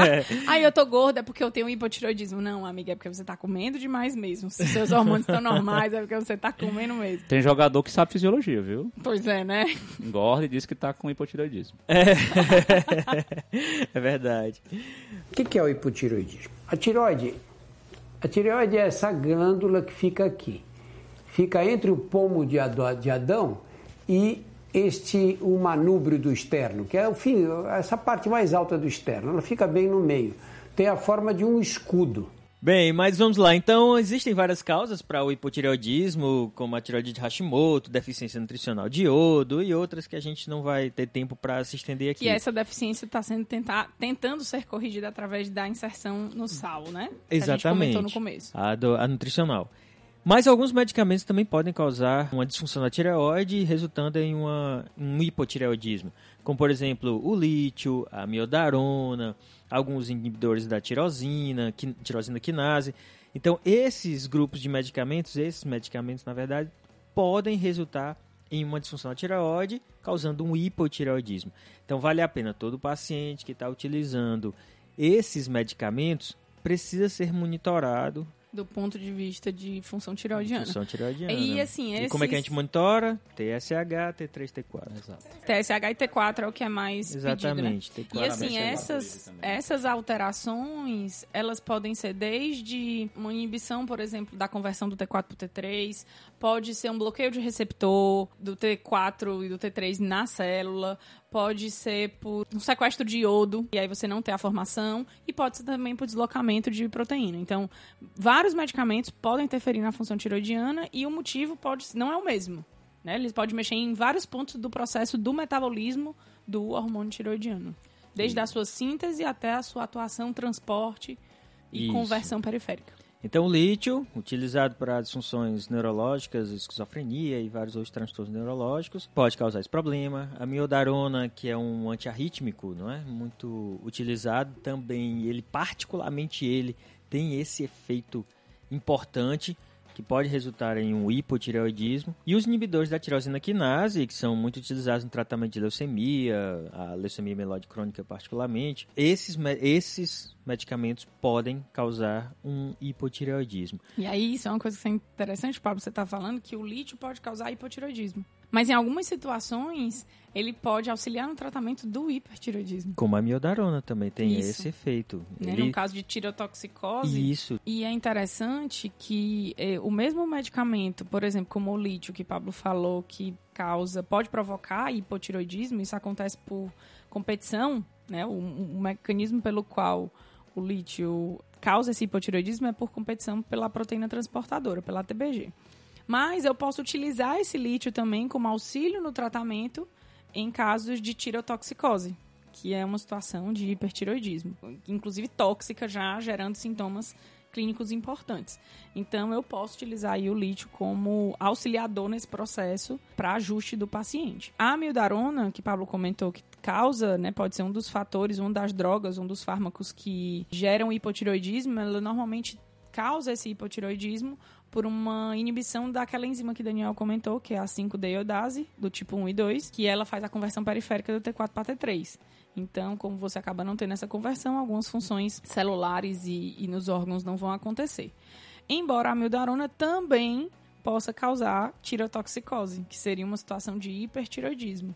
Aí eu tô gorda porque eu tenho hipotiroidismo. Não, amiga, é porque você tá comendo demais mesmo. Se seus hormônios estão normais, é porque você tá comendo mesmo. Tem jogador que sabe fisiologia, viu? Pois é, né? Engorda e diz que tá com hipotireoidismo. É verdade. O que, que é o hipotiroidismo? A tiroide, a tireoide é essa glândula que fica aqui. Fica entre o pomo de Adão e este o manúbrio do externo, que é o fim, essa parte mais alta do externo. Ela fica bem no meio. Tem a forma de um escudo. Bem, mas vamos lá. Então, existem várias causas para o hipotireoidismo, como a tireoide de Hashimoto, deficiência nutricional de iodo e outras que a gente não vai ter tempo para se estender aqui. Que essa deficiência está sendo tentar, tentando ser corrigida através da inserção no sal, né? Que A gente Exatamente. comentou no começo. A, do- a nutricional. Mas alguns medicamentos também podem causar uma disfunção da tireoide, resultando em uma, um hipotireoidismo. Como, por exemplo, o lítio, a miodarona, alguns inibidores da tirosina, qui- tirosina quinase. Então, esses grupos de medicamentos, esses medicamentos, na verdade, podem resultar em uma disfunção da tireoide, causando um hipotireoidismo. Então, vale a pena todo paciente que está utilizando esses medicamentos precisa ser monitorado Do ponto de vista de função tireoidiana. Função tireoidiana. E, assim, E como é que a esses- gente monitora? TSH, T3, T4. Exato. TSH e T4 é o que é mais pedido, né? Exatamente. T4. E assim, é essas, também. essas alterações, elas podem ser desde uma inibição, por exemplo, da conversão do T4 para o T3, pode ser um bloqueio de receptor do T4 e do T3 na célula, pode ser por um sequestro de iodo, e aí você não ter a formação, e pode ser também por deslocamento de proteína. Então, vários medicamentos podem interferir na função tiroidiana e o motivo pode não é o mesmo. Né? Eles podem mexer em vários pontos do processo do metabolismo do hormônio tiroidiano. Desde a sua síntese até a sua atuação, transporte e Isso. conversão periférica. Então, o lítio, utilizado para disfunções neurológicas, esquizofrenia e vários outros transtornos neurológicos, pode causar esse problema. A miodarona, que é um antiarrítmico, não é? Muito utilizado também, ele particularmente ele tem esse efeito importante que pode resultar em um hipotireoidismo. E os inibidores da tirosina quinase, que são muito utilizados no tratamento de leucemia, a leucemia mieloide crônica particularmente, esses, esses medicamentos podem causar um hipotireoidismo. E aí, isso é uma coisa que é interessante, Pablo, você está falando que o lítio pode causar hipotiroidismo. Mas em algumas situações, ele pode auxiliar no tratamento do hipertiroidismo. Como a miodarona também tem Isso. esse efeito. Né? Ele- No caso de tirotoxicose, Isso, E é interessante que eh, o mesmo medicamento, por exemplo, como o lítio, que Pablo falou, que causa, pode provocar hipotiroidismo, isso acontece por competição, né? O, o mecanismo pelo qual o lítio causa esse hipotiroidismo é por competição pela proteína transportadora, pela ATBG. Mas eu posso utilizar esse lítio também como auxílio no tratamento em casos de tirotoxicose, que é uma situação de hipertiroidismo, inclusive tóxica já gerando sintomas clínicos importantes. Então eu posso utilizar o lítio como auxiliador nesse processo para ajuste do paciente. A amiodarona, que Pablo comentou que causa, né, pode ser um dos fatores, um das drogas, um dos fármacos que geram hipotiroidismo, ela normalmente causa esse hipotiroidismo por uma inibição daquela enzima que Daniel comentou, que é a 5-deiodase, do tipo 1 e 2, que ela faz a conversão periférica do T4 para T3. Então, como você acaba não tendo essa conversão, algumas funções celulares e, e nos órgãos não vão acontecer. Embora a amiodarona também possa causar tirotoxicose, que seria uma situação de hipertiroidismo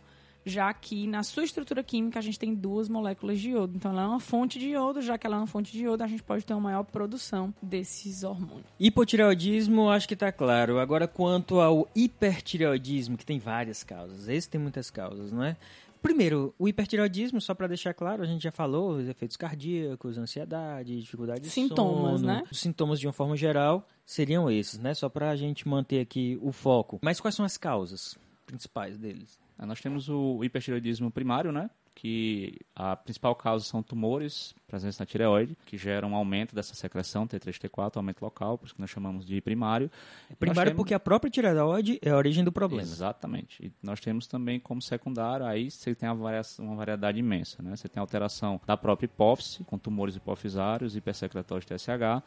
já que na sua estrutura química a gente tem duas moléculas de iodo. Então ela é uma fonte de iodo, já que ela é uma fonte de iodo, a gente pode ter uma maior produção desses hormônios. Hipotireoidismo, acho que está claro. Agora, quanto ao hipertireoidismo, que tem várias causas, esse tem muitas causas, não é? Primeiro, o hipertireoidismo, só para deixar claro, a gente já falou, os efeitos cardíacos, ansiedade, dificuldade de Sintomas, sono. né? Os sintomas, de uma forma geral, seriam esses, né? Só para a gente manter aqui o foco. Mas quais são as causas principais deles? Ah, Nós temos o hipertireoidismo primário, né? que a principal causa são tumores presentes na tireoide, que geram um aumento dessa secreção T3, T4, aumento local, por isso que nós chamamos de primário. Primário temos... porque a própria tireoide é a origem do problema. Exatamente. E nós temos também como secundário, aí você tem uma variedade imensa, né? Você tem alteração da própria hipófise, com tumores hipofisários, hipersecretórios TSH,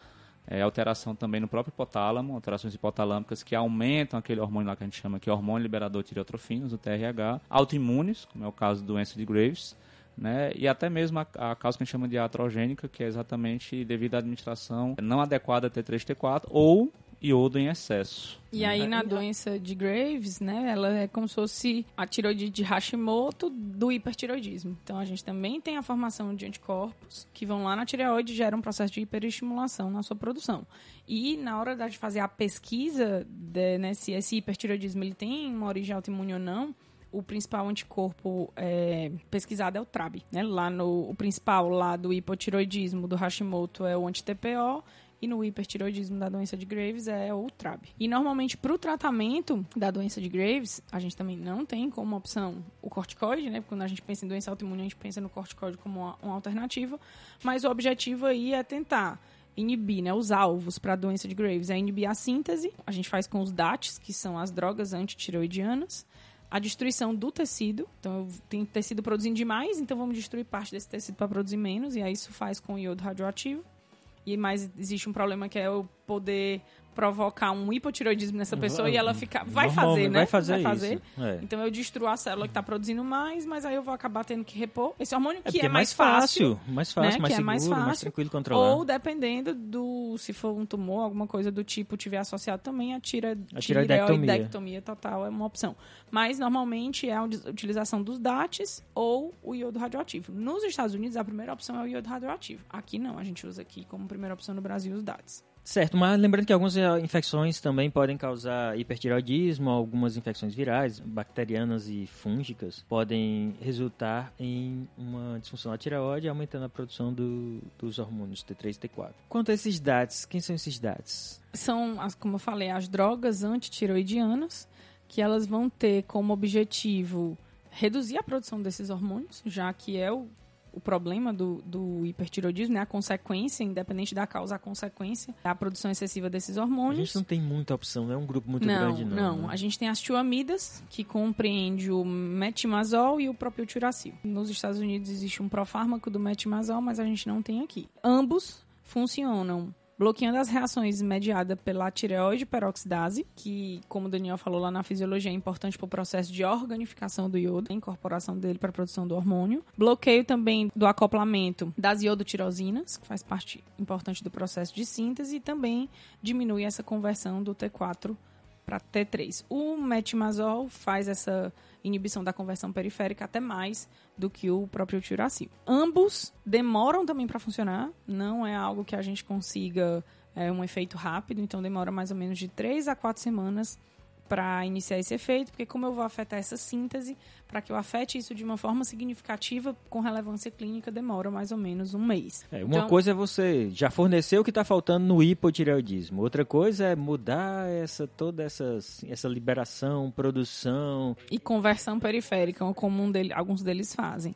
é, alteração também no próprio hipotálamo, alterações hipotalâmicas que aumentam aquele hormônio lá que a gente chama que é hormônio liberador de tireotrofinas, o TRH, autoimunes, como é o caso do doença de Graves, né? E até mesmo a, a, causa que a gente chama de atrogênica, que é exatamente devido à administração não adequada a T3, T4 ou iodo em excesso. E aí, na doença de Graves, né, ela é como se fosse a tiroide de Hashimoto do hipertiroidismo. Então, a gente também tem a formação de anticorpos que vão lá na tireoide e geram um processo de hiperestimulação na sua produção. E na hora de fazer a pesquisa de, né, se esse hipertiroidismo ele tem uma origem autoimune ou não, o principal anticorpo é, pesquisado é o TRAB. Né? Lá no, o principal lá do hipotiroidismo do Hashimoto é o anti-TPO e no hipertiroidismo da doença de Graves é o TRAB. E normalmente para o tratamento da doença de Graves, a gente também não tem como opção o corticoide, né? Porque quando a gente pensa em doença autoimune, a gente pensa no corticoide como uma, uma alternativa, mas o objetivo aí é tentar inibir, né, os alvos para a doença de Graves é inibir a síntese, a gente faz com os DATs, que são as drogas antitiroidianas, a destruição do tecido. Então, tem tecido produzindo demais, então vamos destruir parte desse tecido para produzir menos, e aí isso faz com o iodo radioativo. E mais existe um problema que é o poder provocar um hipotiroidismo nessa pessoa vai, e ela ficar. Vai fazer, né? Vai fazer, vai fazer. É. Então eu destruo a célula que está produzindo mais, mas aí eu vou acabar tendo que repor esse hormônio é que é, é mais fácil, fácil. Mais fácil, né? mais que seguro, é mais, fácil, mais tranquilo controlar. Ou dependendo do. Se for um tumor, alguma coisa do tipo tiver associado também, a, tira, a tireoidectomia total é uma opção. Mas normalmente é a utilização dos DATs ou o iodo radioativo. Nos Estados Unidos, a primeira opção é o iodo radioativo. Aqui não, a gente usa aqui como primeira opção no Brasil os DATs. Certo, mas lembrando que algumas eh, infecções também podem causar hipertireoidismo, algumas infecções virais, bacterianas e fúngicas podem resultar em uma disfunção da tireoide, aumentando a produção do, dos hormônios T3 e T4. Quanto a esses DATs, quem são esses DATs? São, como eu falei, as drogas antitireoidianas, que elas vão ter como objetivo reduzir a produção desses hormônios, já que é o o problema do, do hipertiroidismo, né? A consequência, independente da causa, a consequência a produção excessiva desses hormônios. A gente não tem muita opção, não é um grupo muito não, grande, não. Não, né? a gente tem as tioamidas, que compreende o metimazol e o próprio tiracil. Nos Estados Unidos existe um profármaco do metimazol, mas a gente não tem aqui. Ambos funcionam bloqueando as reações mediadas pela tireoide peroxidase, que, como o Daniel falou lá na fisiologia, é importante para o processo de organificação do iodo, a incorporação dele para a produção do hormônio. Bloqueio também do acoplamento das iodotirosinas, que faz parte importante do processo de síntese, e também diminui essa conversão do T4 para T3. O metimazol faz essa inibição da conversão periférica até mais do que o próprio tiracil. Ambos demoram também para funcionar, não é algo que a gente consiga é, um efeito rápido, então demora mais ou menos de 3 a 4 semanas para iniciar esse efeito, porque como eu vou afetar essa síntese, para que eu afete isso de uma forma significativa, com relevância clínica, demora mais ou menos um mês. É, uma então, coisa é você já fornecer o que está faltando no hipotireoidismo, outra coisa é mudar essa toda essa, essa liberação, produção... E conversão periférica, como um dele, alguns deles fazem.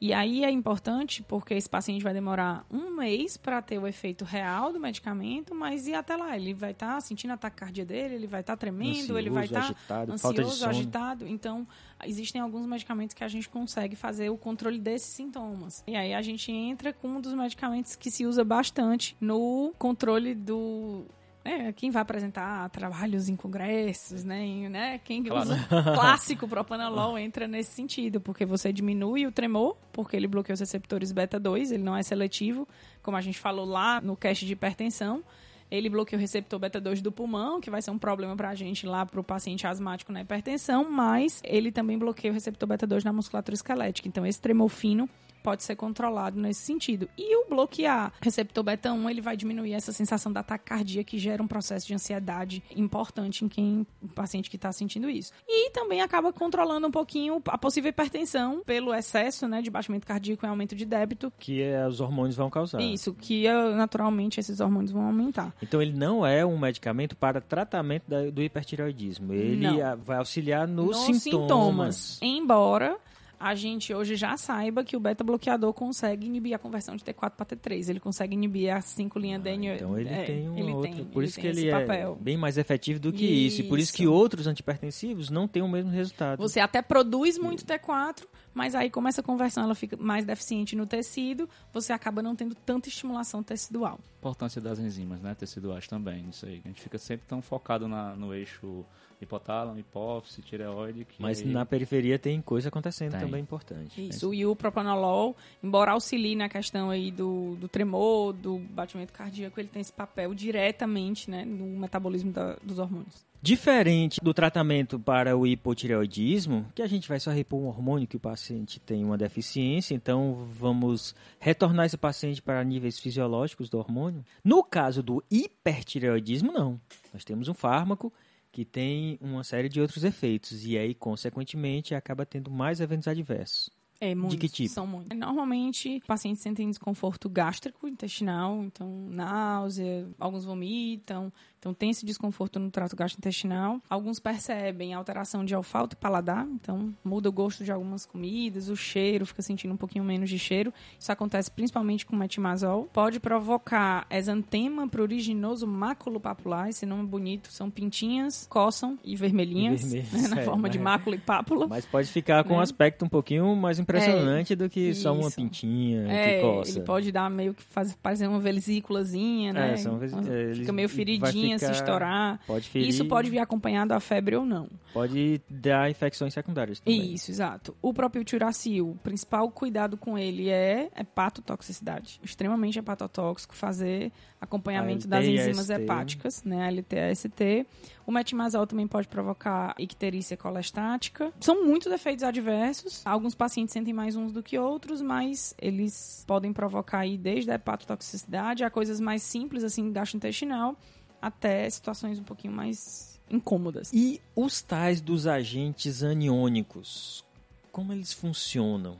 E aí é importante porque esse paciente vai demorar um mês para ter o efeito real do medicamento, mas e até lá? Ele vai estar tá sentindo a taquicardia dele, ele vai estar tá tremendo, ansioso, ele vai estar tá ansioso, agitado. Então, existem alguns medicamentos que a gente consegue fazer o controle desses sintomas. E aí a gente entra com um dos medicamentos que se usa bastante no controle do é, quem vai apresentar trabalhos em congressos, né? Em, né quem claro. usa clássico propanolol entra nesse sentido, porque você diminui o tremor, porque ele bloqueia os receptores beta 2, ele não é seletivo, como a gente falou lá no cast de hipertensão. Ele bloqueia o receptor beta 2 do pulmão, que vai ser um problema para a gente lá para o paciente asmático na hipertensão, mas ele também bloqueia o receptor beta 2 na musculatura esquelética. Então, esse tremor fino pode ser controlado nesse sentido. E o bloquear receptor beta 1, ele vai diminuir essa sensação da taquicardia que gera um processo de ansiedade importante em quem o paciente que está sentindo isso. E também acaba controlando um pouquinho a possível hipertensão pelo excesso, né, de baixamento cardíaco e aumento de débito. Que é, os hormônios vão causar. Isso, que é, naturalmente esses hormônios vão aumentar. Então ele não é um medicamento para tratamento do hipertireoidismo. Ele não. vai auxiliar nos, nos sintomas. sintomas. Embora a gente hoje já saiba que o beta-bloqueador consegue inibir a conversão de T4 para T3. Ele consegue inibir as cinco linhas Ah, DNA. então ele é, tem um ele outro. tem, por isso que ele é papel. bem mais efetivo do que isso. E por isso que Isso. outros antipertensivos não têm o mesmo resultado. Você até produz muito T4, mas aí como essa conversão ela fica mais deficiente no tecido, você acaba não tendo tanta estimulação tecidual. importância das enzimas, né? Teciduais também, isso aí. A gente fica sempre tão focado na- no eixo hipotálamo, hipófise, tireoide, que Mas aí- na periferia tem coisa acontecendo Tem. também importante. Isso, e o propanolol, embora auxilie na questão aí do, do tremor, do batimento cardíaco, ele tem esse papel diretamente né, no metabolismo da- dos hormônios. Diferente do tratamento para o hipotireoidismo, que a gente vai só repor um hormônio que o paciente tem uma deficiência, então vamos retornar esse paciente para níveis fisiológicos do hormônio. No caso do hipertireoidismo, não. Nós temos um fármaco que tem uma série de outros efeitos e aí, consequentemente, acaba tendo mais eventos adversos. É, muitos, que tipo? São muitos. Normalmente, pacientes sentem desconforto gástrico, intestinal, então náusea, alguns vomitam, então tem esse desconforto no trato gastrointestinal. Alguns percebem alteração de olfato e paladar, então muda o gosto de algumas comidas, o cheiro, fica sentindo um pouquinho menos de cheiro. Isso acontece principalmente com metimazol. Pode provocar exantema pruriginoso maculopapular, esse nome bonito, são pintinhas, coçam e vermelhinhas, E né, na é, forma de mas- mácula e pápula. Mas pode ficar com um Né? aspecto um pouquinho mais impressionante do que só uma isso. pintinha É, que coça. ele pode dar meio que faz, parecer uma vesículazinha, né? É, são ves- é, Fica meio feridinha, ficar- se estourar. Pode ferir, Isso pode vir acompanhado da febre ou não. pode dar infecções secundárias também. Isso, exato. O próprio Turacil, o principal cuidado com ele é hepatotoxicidade. Extremamente hepatotóxico fazer acompanhamento das enzimas AST. hepáticas, né? LT AST. O metimazol também pode provocar icterícia colestática. São muitos efeitos adversos. Alguns pacientes sentem mais uns do que outros, mas eles podem provocar aí desde a hepatotoxicidade a coisas mais simples, assim, gastrointestinal, até situações um pouquinho mais incômodas. E os tais dos agentes aniônicos, como eles funcionam?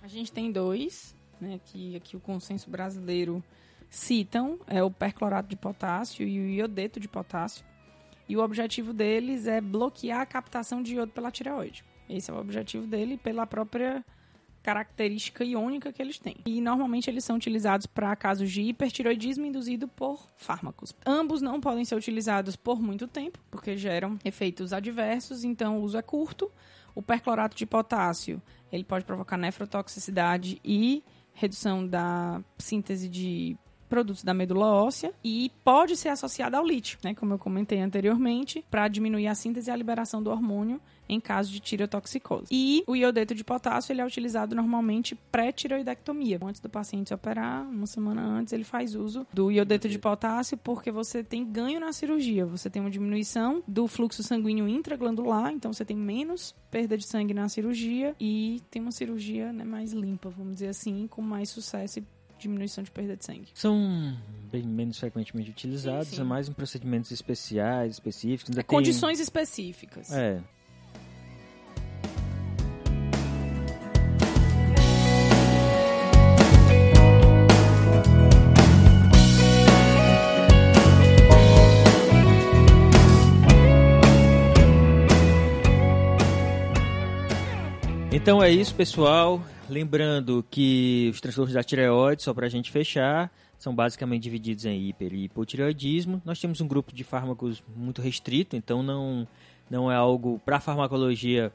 A gente tem dois, né, que aqui o consenso brasileiro citam, é o perclorato de potássio e o iodeto de potássio. E o objetivo deles é bloquear a captação de iodo pela tireoide. Esse é o objetivo dele pela própria característica iônica que eles têm. E normalmente eles são utilizados para casos de hipertiroidismo induzido por fármacos. Ambos não podem ser utilizados por muito tempo, porque geram efeitos adversos, então o uso é curto. O perclorato de potássio, ele pode provocar nefrotoxicidade e redução da síntese de produtos da medula óssea e pode ser associado ao lítio, né, como eu comentei anteriormente, para diminuir a síntese e a liberação do hormônio em caso de tireotoxicose. E o iodeto de potássio ele é utilizado normalmente pré-tireoidectomia. Antes do paciente se operar, uma semana antes, ele faz uso do iodeto de potássio porque você tem ganho na cirurgia. Você tem uma diminuição do fluxo sanguíneo intraglandular, então você tem menos perda de sangue na cirurgia e tem uma cirurgia né, mais limpa, vamos dizer assim, com mais sucesso e diminuição de perda de sangue. São bem menos frequentemente utilizados, Sim, sim. é mais em procedimentos especiais, específicos. Ainda É tem- condições específicas. É. Então é isso, pessoal. Lembrando que os transtornos da tireoide, só para a gente fechar, são basicamente divididos em hiper e hipotireoidismo. Nós temos um grupo de fármacos muito restrito, então não, não é algo para farmacologia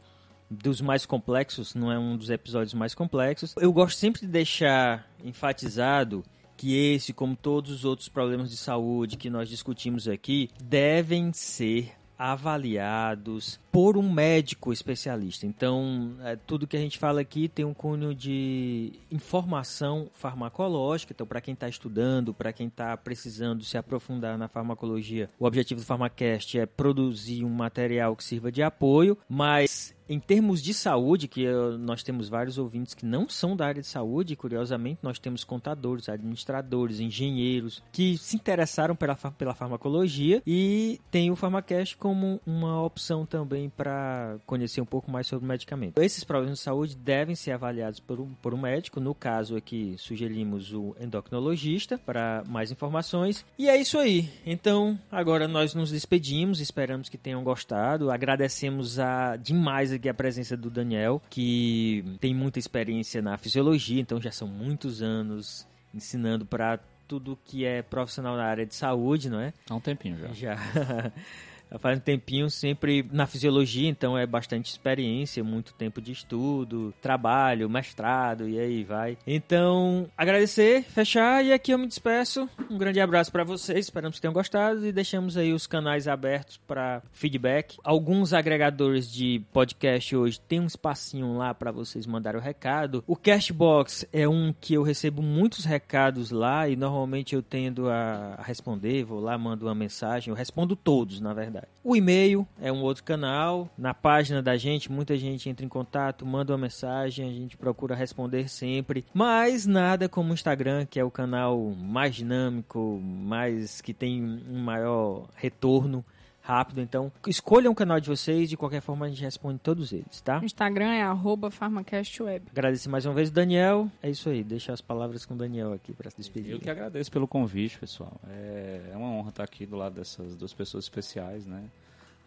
dos mais complexos, não é um dos episódios mais complexos. Eu gosto sempre de deixar enfatizado que esse, como todos os outros problemas de saúde que nós discutimos aqui, devem ser avaliados por um médico especialista. Então, é, tudo que a gente fala aqui tem um cunho de informação farmacológica. Então, para quem está estudando, para quem está precisando se aprofundar na farmacologia, o objetivo do Pharmacast é produzir um material que sirva de apoio, mas em termos de saúde, que eh, nós temos vários ouvintes que não são da área de saúde, curiosamente, nós temos contadores, administradores, engenheiros que se interessaram pela, pela farmacologia e tem o Pharmacast como uma opção também para conhecer um pouco mais sobre o medicamento. Esses problemas de saúde devem ser avaliados por um, por um médico, no caso aqui sugerimos o endocrinologista para mais informações. E é isso aí. Então, agora nós nos despedimos, esperamos que tenham gostado, agradecemos a, demais aqui aqui a presença do Daniel, que tem muita experiência na fisiologia, então já são muitos anos ensinando para tudo que é profissional na área de saúde, não é? Há um tempinho já. Já. faz um tempinho sempre na fisiologia, então é bastante experiência, muito tempo de estudo, trabalho, mestrado e aí vai. Então, agradecer, fechar e aqui eu me despeço. Um grande abraço para vocês, esperamos que tenham gostado e deixamos aí os canais abertos para feedback. Alguns agregadores de podcast hoje tem um espacinho lá para vocês mandarem o recado. O Cashbox é um que eu recebo muitos recados lá e normalmente eu tendo a responder, vou lá, mando uma mensagem, eu respondo todos, na verdade. O e-mail é um outro canal. Na página da gente, muita gente entra em contato, manda uma mensagem, a gente procura responder sempre. Mas nada como o Instagram, que é o canal mais dinâmico, mais que tem um maior retorno rápido. Então, escolha um canal de vocês, de qualquer forma a gente responde todos eles, tá? O Instagram é @farmacastweb. Agradecer mais uma vez o Daniel. É isso aí, deixa as palavras com o Daniel aqui para se despedir. Eu que agradeço pelo convite, pessoal. É, é uma honra estar aqui do lado dessas duas pessoas especiais, né?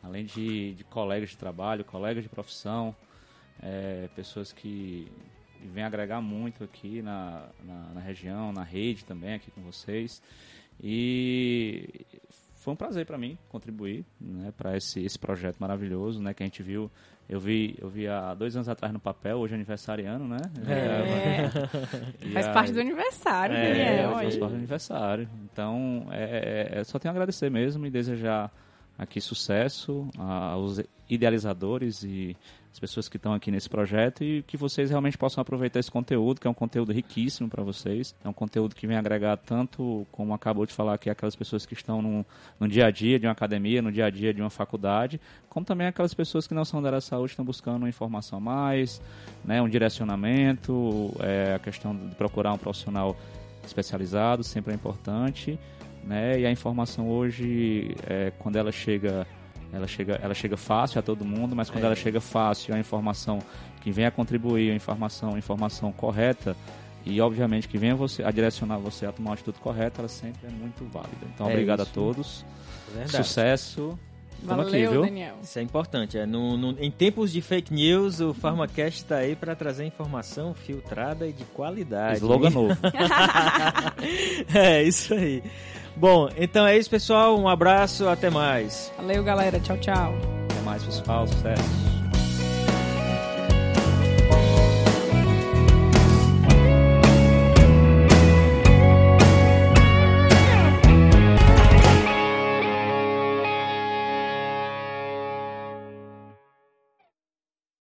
Além de, de colegas de trabalho, colegas de profissão, é, pessoas que vêm agregar muito aqui na, na, na região, na rede também, aqui com vocês. E foi um prazer para mim contribuir né, para esse, esse projeto maravilhoso né, que a gente viu. Eu vi, eu vi há dois anos atrás no papel, hoje é aniversariano, né? É. faz parte do aniversário, é, Daniel. Faz parte do aniversário. Então, é, é, é, só tenho a agradecer mesmo e desejar aqui sucesso aos idealizadores e as pessoas que estão aqui nesse projeto e que vocês realmente possam aproveitar esse conteúdo, que é um conteúdo riquíssimo para vocês. É um conteúdo que vem agregar tanto, como acabou de falar aqui, aquelas pessoas que estão no, no dia a dia de uma academia, no dia a dia de uma faculdade, como também aquelas pessoas que não são da área da saúde estão buscando uma informação a mais, né, um direcionamento, é, a questão de procurar um profissional especializado sempre é importante, né? E a informação hoje, é, quando ela chega ela chega, ela chega fácil a todo mundo, mas quando é. ela chega fácil, a informação que vem a contribuir, a informação, a informação correta, e obviamente que venha você a direcionar você a tomar uma atitude correta, ela sempre é muito válida. Então, é obrigado isso. a todos. Verdade. Sucesso. Valeu, aqui, viu? Daniel. Isso é importante. É, no, no, em tempos de fake news, o PharmaCast está aí para trazer informação filtrada e de qualidade. Slogan novo. é, isso aí. Bom, então é isso, pessoal. Um abraço, até mais. Valeu, galera. Tchau, tchau. Até mais, pessoal. Sucesso.